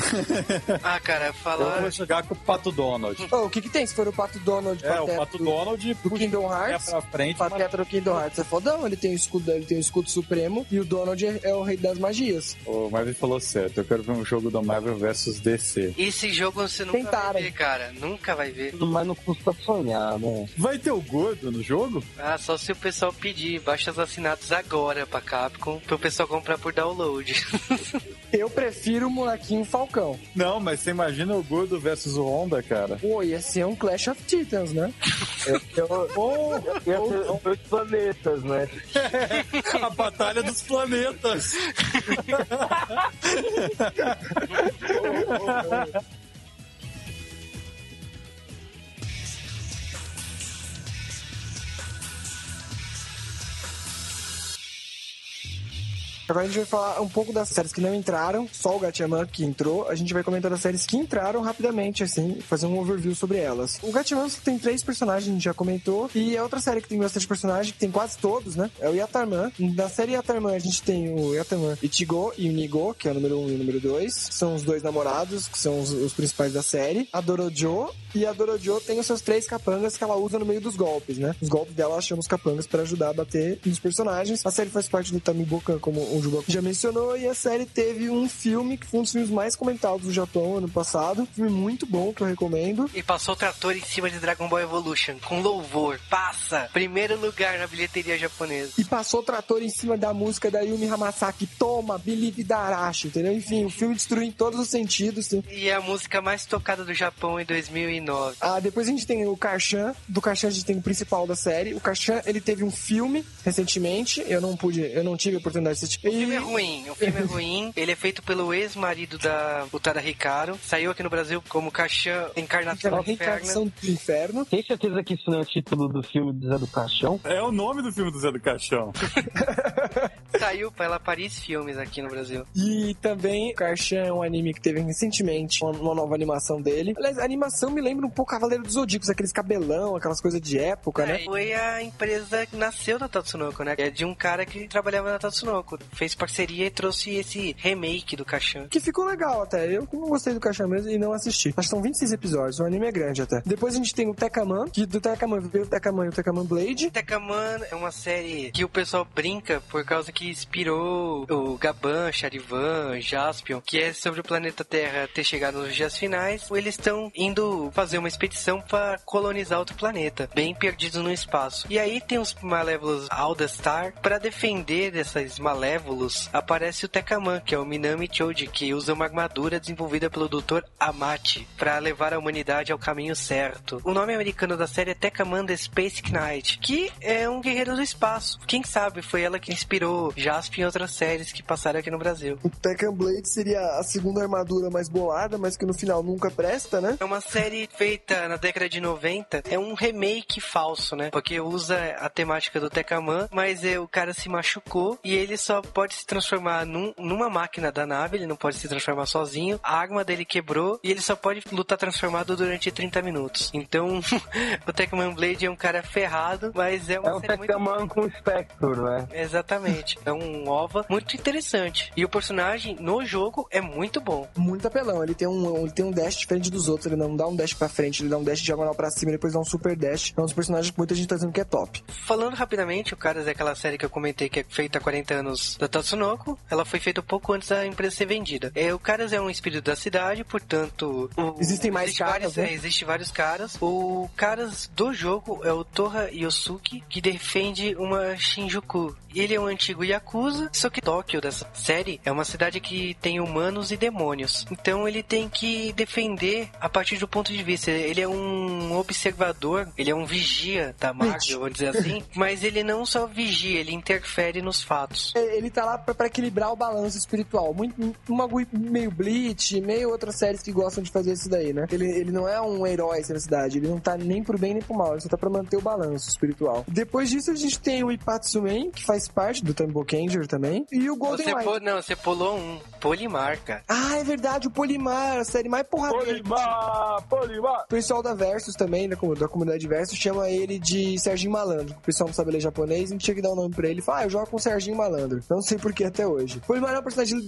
Ah, cara, Eu falar. vou jogar com o Pato Donald. Ô, o que que tem se for o Pato Donald É, o Pato do- Donald do Kingdom Hearts? pra frente, mas Pateta do Kingdom Hearts é fodão, ele tem o escudo, ele tem o escudo supremo e o Donald é, é o rei das magias. o Marvin falou certo. Eu quero ver um jogo do Marvel versus DC. Esse jogo você nunca Tentaram. vai ver, cara. Nunca vai ver. Mas não custa sonhar, né? Vai ter o gordo no jogo? Ah, só se o pessoal pedir. Baixa os assinados agora pra Capcom, pro pessoal comprar por download. Eu prefiro o molequinho Falcão. Não, mas você imagina o gordo versus o Honda, cara. Pô, ia ser um Clash of Titans, né? Ou ia ser dois planetas, né? A batalha dos planetas. Agora a gente vai falar um pouco das séries que não entraram, só o Gatchaman que entrou. A gente vai comentar das séries que entraram rapidamente, assim, fazer um overview sobre elas. O Gatchaman tem três personagens, a gente já comentou, e a outra série que tem bastante personagens, que tem quase todos, né? É o Yatarman. Na série Yatarman a gente tem o Yatarman Ichigo e o Nigo, que é o número um e o número dois. São os dois namorados, que são os, os principais da série. A Dorojo e a Dorojo tem os seus três capangas que ela usa no meio dos golpes, né? Os golpes dela ela chama os capangas para ajudar a bater nos personagens. A série faz parte do Tamibuka, como o Juba já mencionou, e a série teve um filme que foi um dos filmes mais comentados do Japão ano passado. Um filme muito bom que eu recomendo. E passou o trator em cima de Dragon Ball Evolution, com louvor. Passa! Primeiro lugar na bilheteria japonesa. E passou o trator em cima da música da Yumi Hamasaki, Toma, Believe Darashi, entendeu? Enfim, o filme destruiu em todos os sentidos. Sim. E é a música mais tocada do Japão em 2009. Ah, depois a gente tem o Karshan. Do Karshan a gente tem o principal da série. O Karshan, ele teve um filme recentemente. Eu não pude, eu não tive a oportunidade de assistir. O filme é ruim, o filme é ruim. Ele é feito pelo ex-marido da Utada Hikaru. Saiu aqui no Brasil como Karshan Encarnação do Reencarnação Inferno. do Inferno. Tem certeza que isso não é o título do filme do Zé do Caixão? É o nome do filme do Zé do Caixão. Saiu pela Paris Filmes aqui no Brasil. E também, Karshan é um anime que teve recentemente uma, uma nova animação dele. Aliás, a animação me lembra um pouco Cavaleiro dos Zodíacos, aqueles cabelão, aquelas coisas de época, né? É, foi a empresa que nasceu da Tatsunoko, né? É de um cara que trabalhava na Tatsunoko. Fez parceria e trouxe esse remake do Karshan. Que ficou legal até. Eu não gostei do Karshan mesmo e não assisti. Acho que são 26 episódios, o anime é grande até. Depois a gente tem o Tekaman, que do Tekaman veio o Tekaman e o Tekaman Blade. Tekaman é uma série que o pessoal brinca por causa que inspirou o Gaban, Charivan, Jaspion, que é sobre o planeta Terra ter chegado nos dias finais. Eles estão indo fazer uma expedição para colonizar outro planeta, bem perdidos no espaço. E aí tem os malévolos Aldastar. Para defender desses aparece o Tekaman, que é o Minami Choji, que usa uma armadura desenvolvida pelo Dr. Amati para levar a humanidade ao caminho certo. O nome americano da série é Tekaman The Space Knight, que é um guerreiro do espaço. Quem sabe foi ela que inspirou Jasp em outras séries que passaram aqui no Brasil. O Tekken Blade seria a segunda armadura mais bolada, mas que no final nunca presta, né? É uma série feita na década de 90. É um remake falso, né? Porque usa a temática do Tekaman, mas é, o cara se machucou e ele só pode se transformar num- numa máquina da nave, ele não pode se transformar sozinho. A arma dele quebrou e ele só pode lutar transformado durante 30 minutos. Então, o Tekaman Blade é um cara ferrado, mas é uma É um série muito Tekaman com Spectre, né? Exatamente. É um OVA muito interessante. E o personagem no jogo é muito bom. Muito apelão. Ele tem um, ele tem um dash diferente dos outros. Ele não dá um dash pra frente, ele dá um dash diagonal pra cima e depois dá um super dash. É um dos personagens que muita gente tá dizendo que é top. Falando rapidamente, o Caras é aquela série que eu comentei que é feita há 40 anos da Tatsunoko. Ela foi feita pouco antes da empresa ser vendida. É, o Caras é um espírito da cidade, portanto... o- Existem mais existe caras, vários, né? é, Existem vários caras. O Caras do jogo é o Toha Yosuke, que defende uma Shinjuku. Ele é um antigo Yakuza, só que Tóquio dessa série é uma cidade que tem humanos e demônios. Então ele tem que defender a partir do ponto de vista. Ele é um observador, ele é um vigia da Marvel, vamos dizer assim. mas ele não só vigia, ele interfere nos fatos. É, Ele tá lá pra, pra equilibrar o balanço espiritual. Muito, um bagulho meio Bleach, meio outras séries que gostam de fazer isso daí, né? Ele, ele não é um herói na cidade, ele não tá nem pro bem nem pro mal, ele só tá pra manter o balanço espiritual. Depois disso a gente tem o Ipatsumen, que faz parte do Tambo Kenger também, e o Golden Você Light. pô, não, você pulou um. Polimar, cara. Ah, é verdade, o Polimar, a série mais porradeira. Polimar! Polimar! O pessoal da Versus também, da, da comunidade Versus, chama ele de Serginho Malandro. O pessoal não sabe ler japonês, a gente tinha que dar um nome pra ele. Fala, ah, eu jogo com o Serginho Malandro. Não sei por que até hoje. O Polimar é um personagem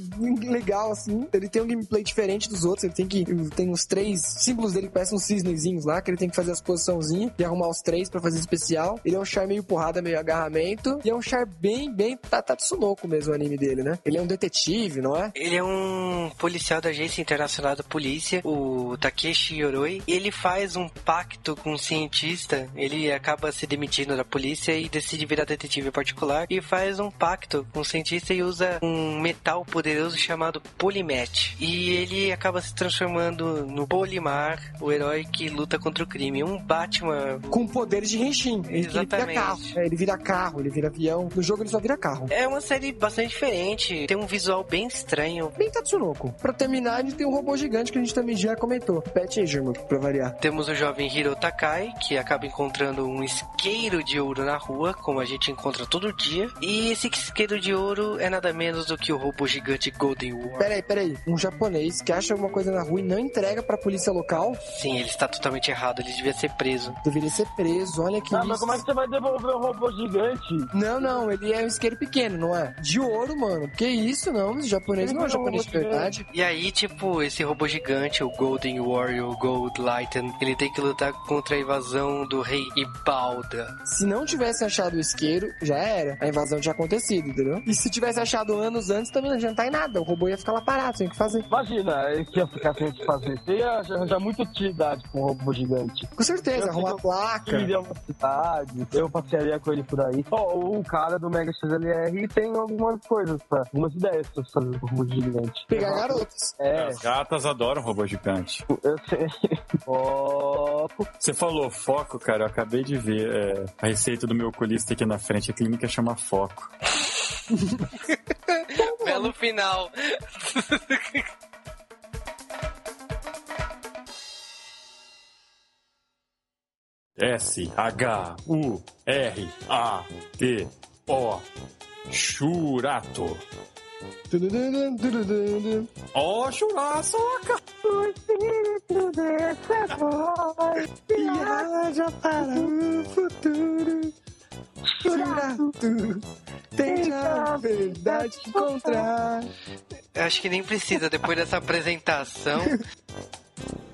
legal, assim. Ele tem um gameplay diferente dos outros. Ele tem que. Tem os três símbolos dele que parecem uns cisnezinhos lá, que ele tem que fazer as posiçãozinhas e arrumar os três pra fazer especial. Ele é um char meio porrada, meio agarramento. E é um char bem, bem Ta- Tatsunoko mesmo, o anime dele, né? Ele é um detetive, não é? Ele é um policial da Agência Internacional da Polícia, o Takeshi Yoroi. Ele faz um pacto com um cientista. Ele acaba se demitindo da polícia e decide virar detetive particular. E faz um pacto com o cientista e usa um metal poderoso chamado Polymet. E ele acaba se transformando no Polimar, o herói que luta contra o crime. Um Batman Com poderes de Henshin. Ele, ele vira Exatamente. carro. É, ele vira carro, ele vira avião. No jogo jogo ele só vira carro. É uma série bastante diferente, tem um visual bem estranho. Bem Tatsunoko. Pra terminar, a gente tem um robô gigante que a gente também já comentou. Pet Agerman, pra variar. Temos o jovem Hiro Takai, que acaba encontrando um isqueiro de ouro na rua, como a gente encontra todo dia. E esse isqueiro de ouro é nada menos do que o robô gigante Golden War. Peraí, peraí. Um japonês que acha alguma coisa na rua e não entrega pra polícia local, Sim, ele está totalmente errado, ele devia ser preso. deveria ser preso. Olha que Ah, isso. mas como é que você vai devolver o robô gigante? Não, não, ele é um isqueiro pequeno, não é? De ouro, mano. Que isso, não? Esse japonês não é um Ele é um japonês de robô verdade. E aí, tipo, esse robô gigante, o Golden Warrior Gold Lighten, ele tem que lutar contra a invasão do rei Ibalda. Se não tivesse achado o isqueiro, já era. A invasão tinha acontecido, entendeu? E se tivesse achado anos antes, também não adiantar em nada. O robô ia ficar lá parado, sem o que fazer. Imagina, ele que ia ficar sem o que fazer. Você ia arranjar muita utilidade com um robô gigante. Com certeza, Eu arrumar placa. Iria uma cidade, eu passearia com ele por aí. Ó, o cara do Mega XLR tem algumas coisas, pra, algumas ideias pra fazer com o robô gigante. Pegar garotas. É, As gatas adoram robô gigante. eu sei. Foco. Você falou foco, cara, eu acabei de ver é, a receita do meu oculista aqui na frente. A clínica chama foco. Belo final. S-H-U-R-A-T-O. Churato. Tududum, tududum. Ó, churaço, cara. Viaja para o futuro. Churato. Tente a verdade encontrar. Acho que nem precisa, depois dessa apresentação.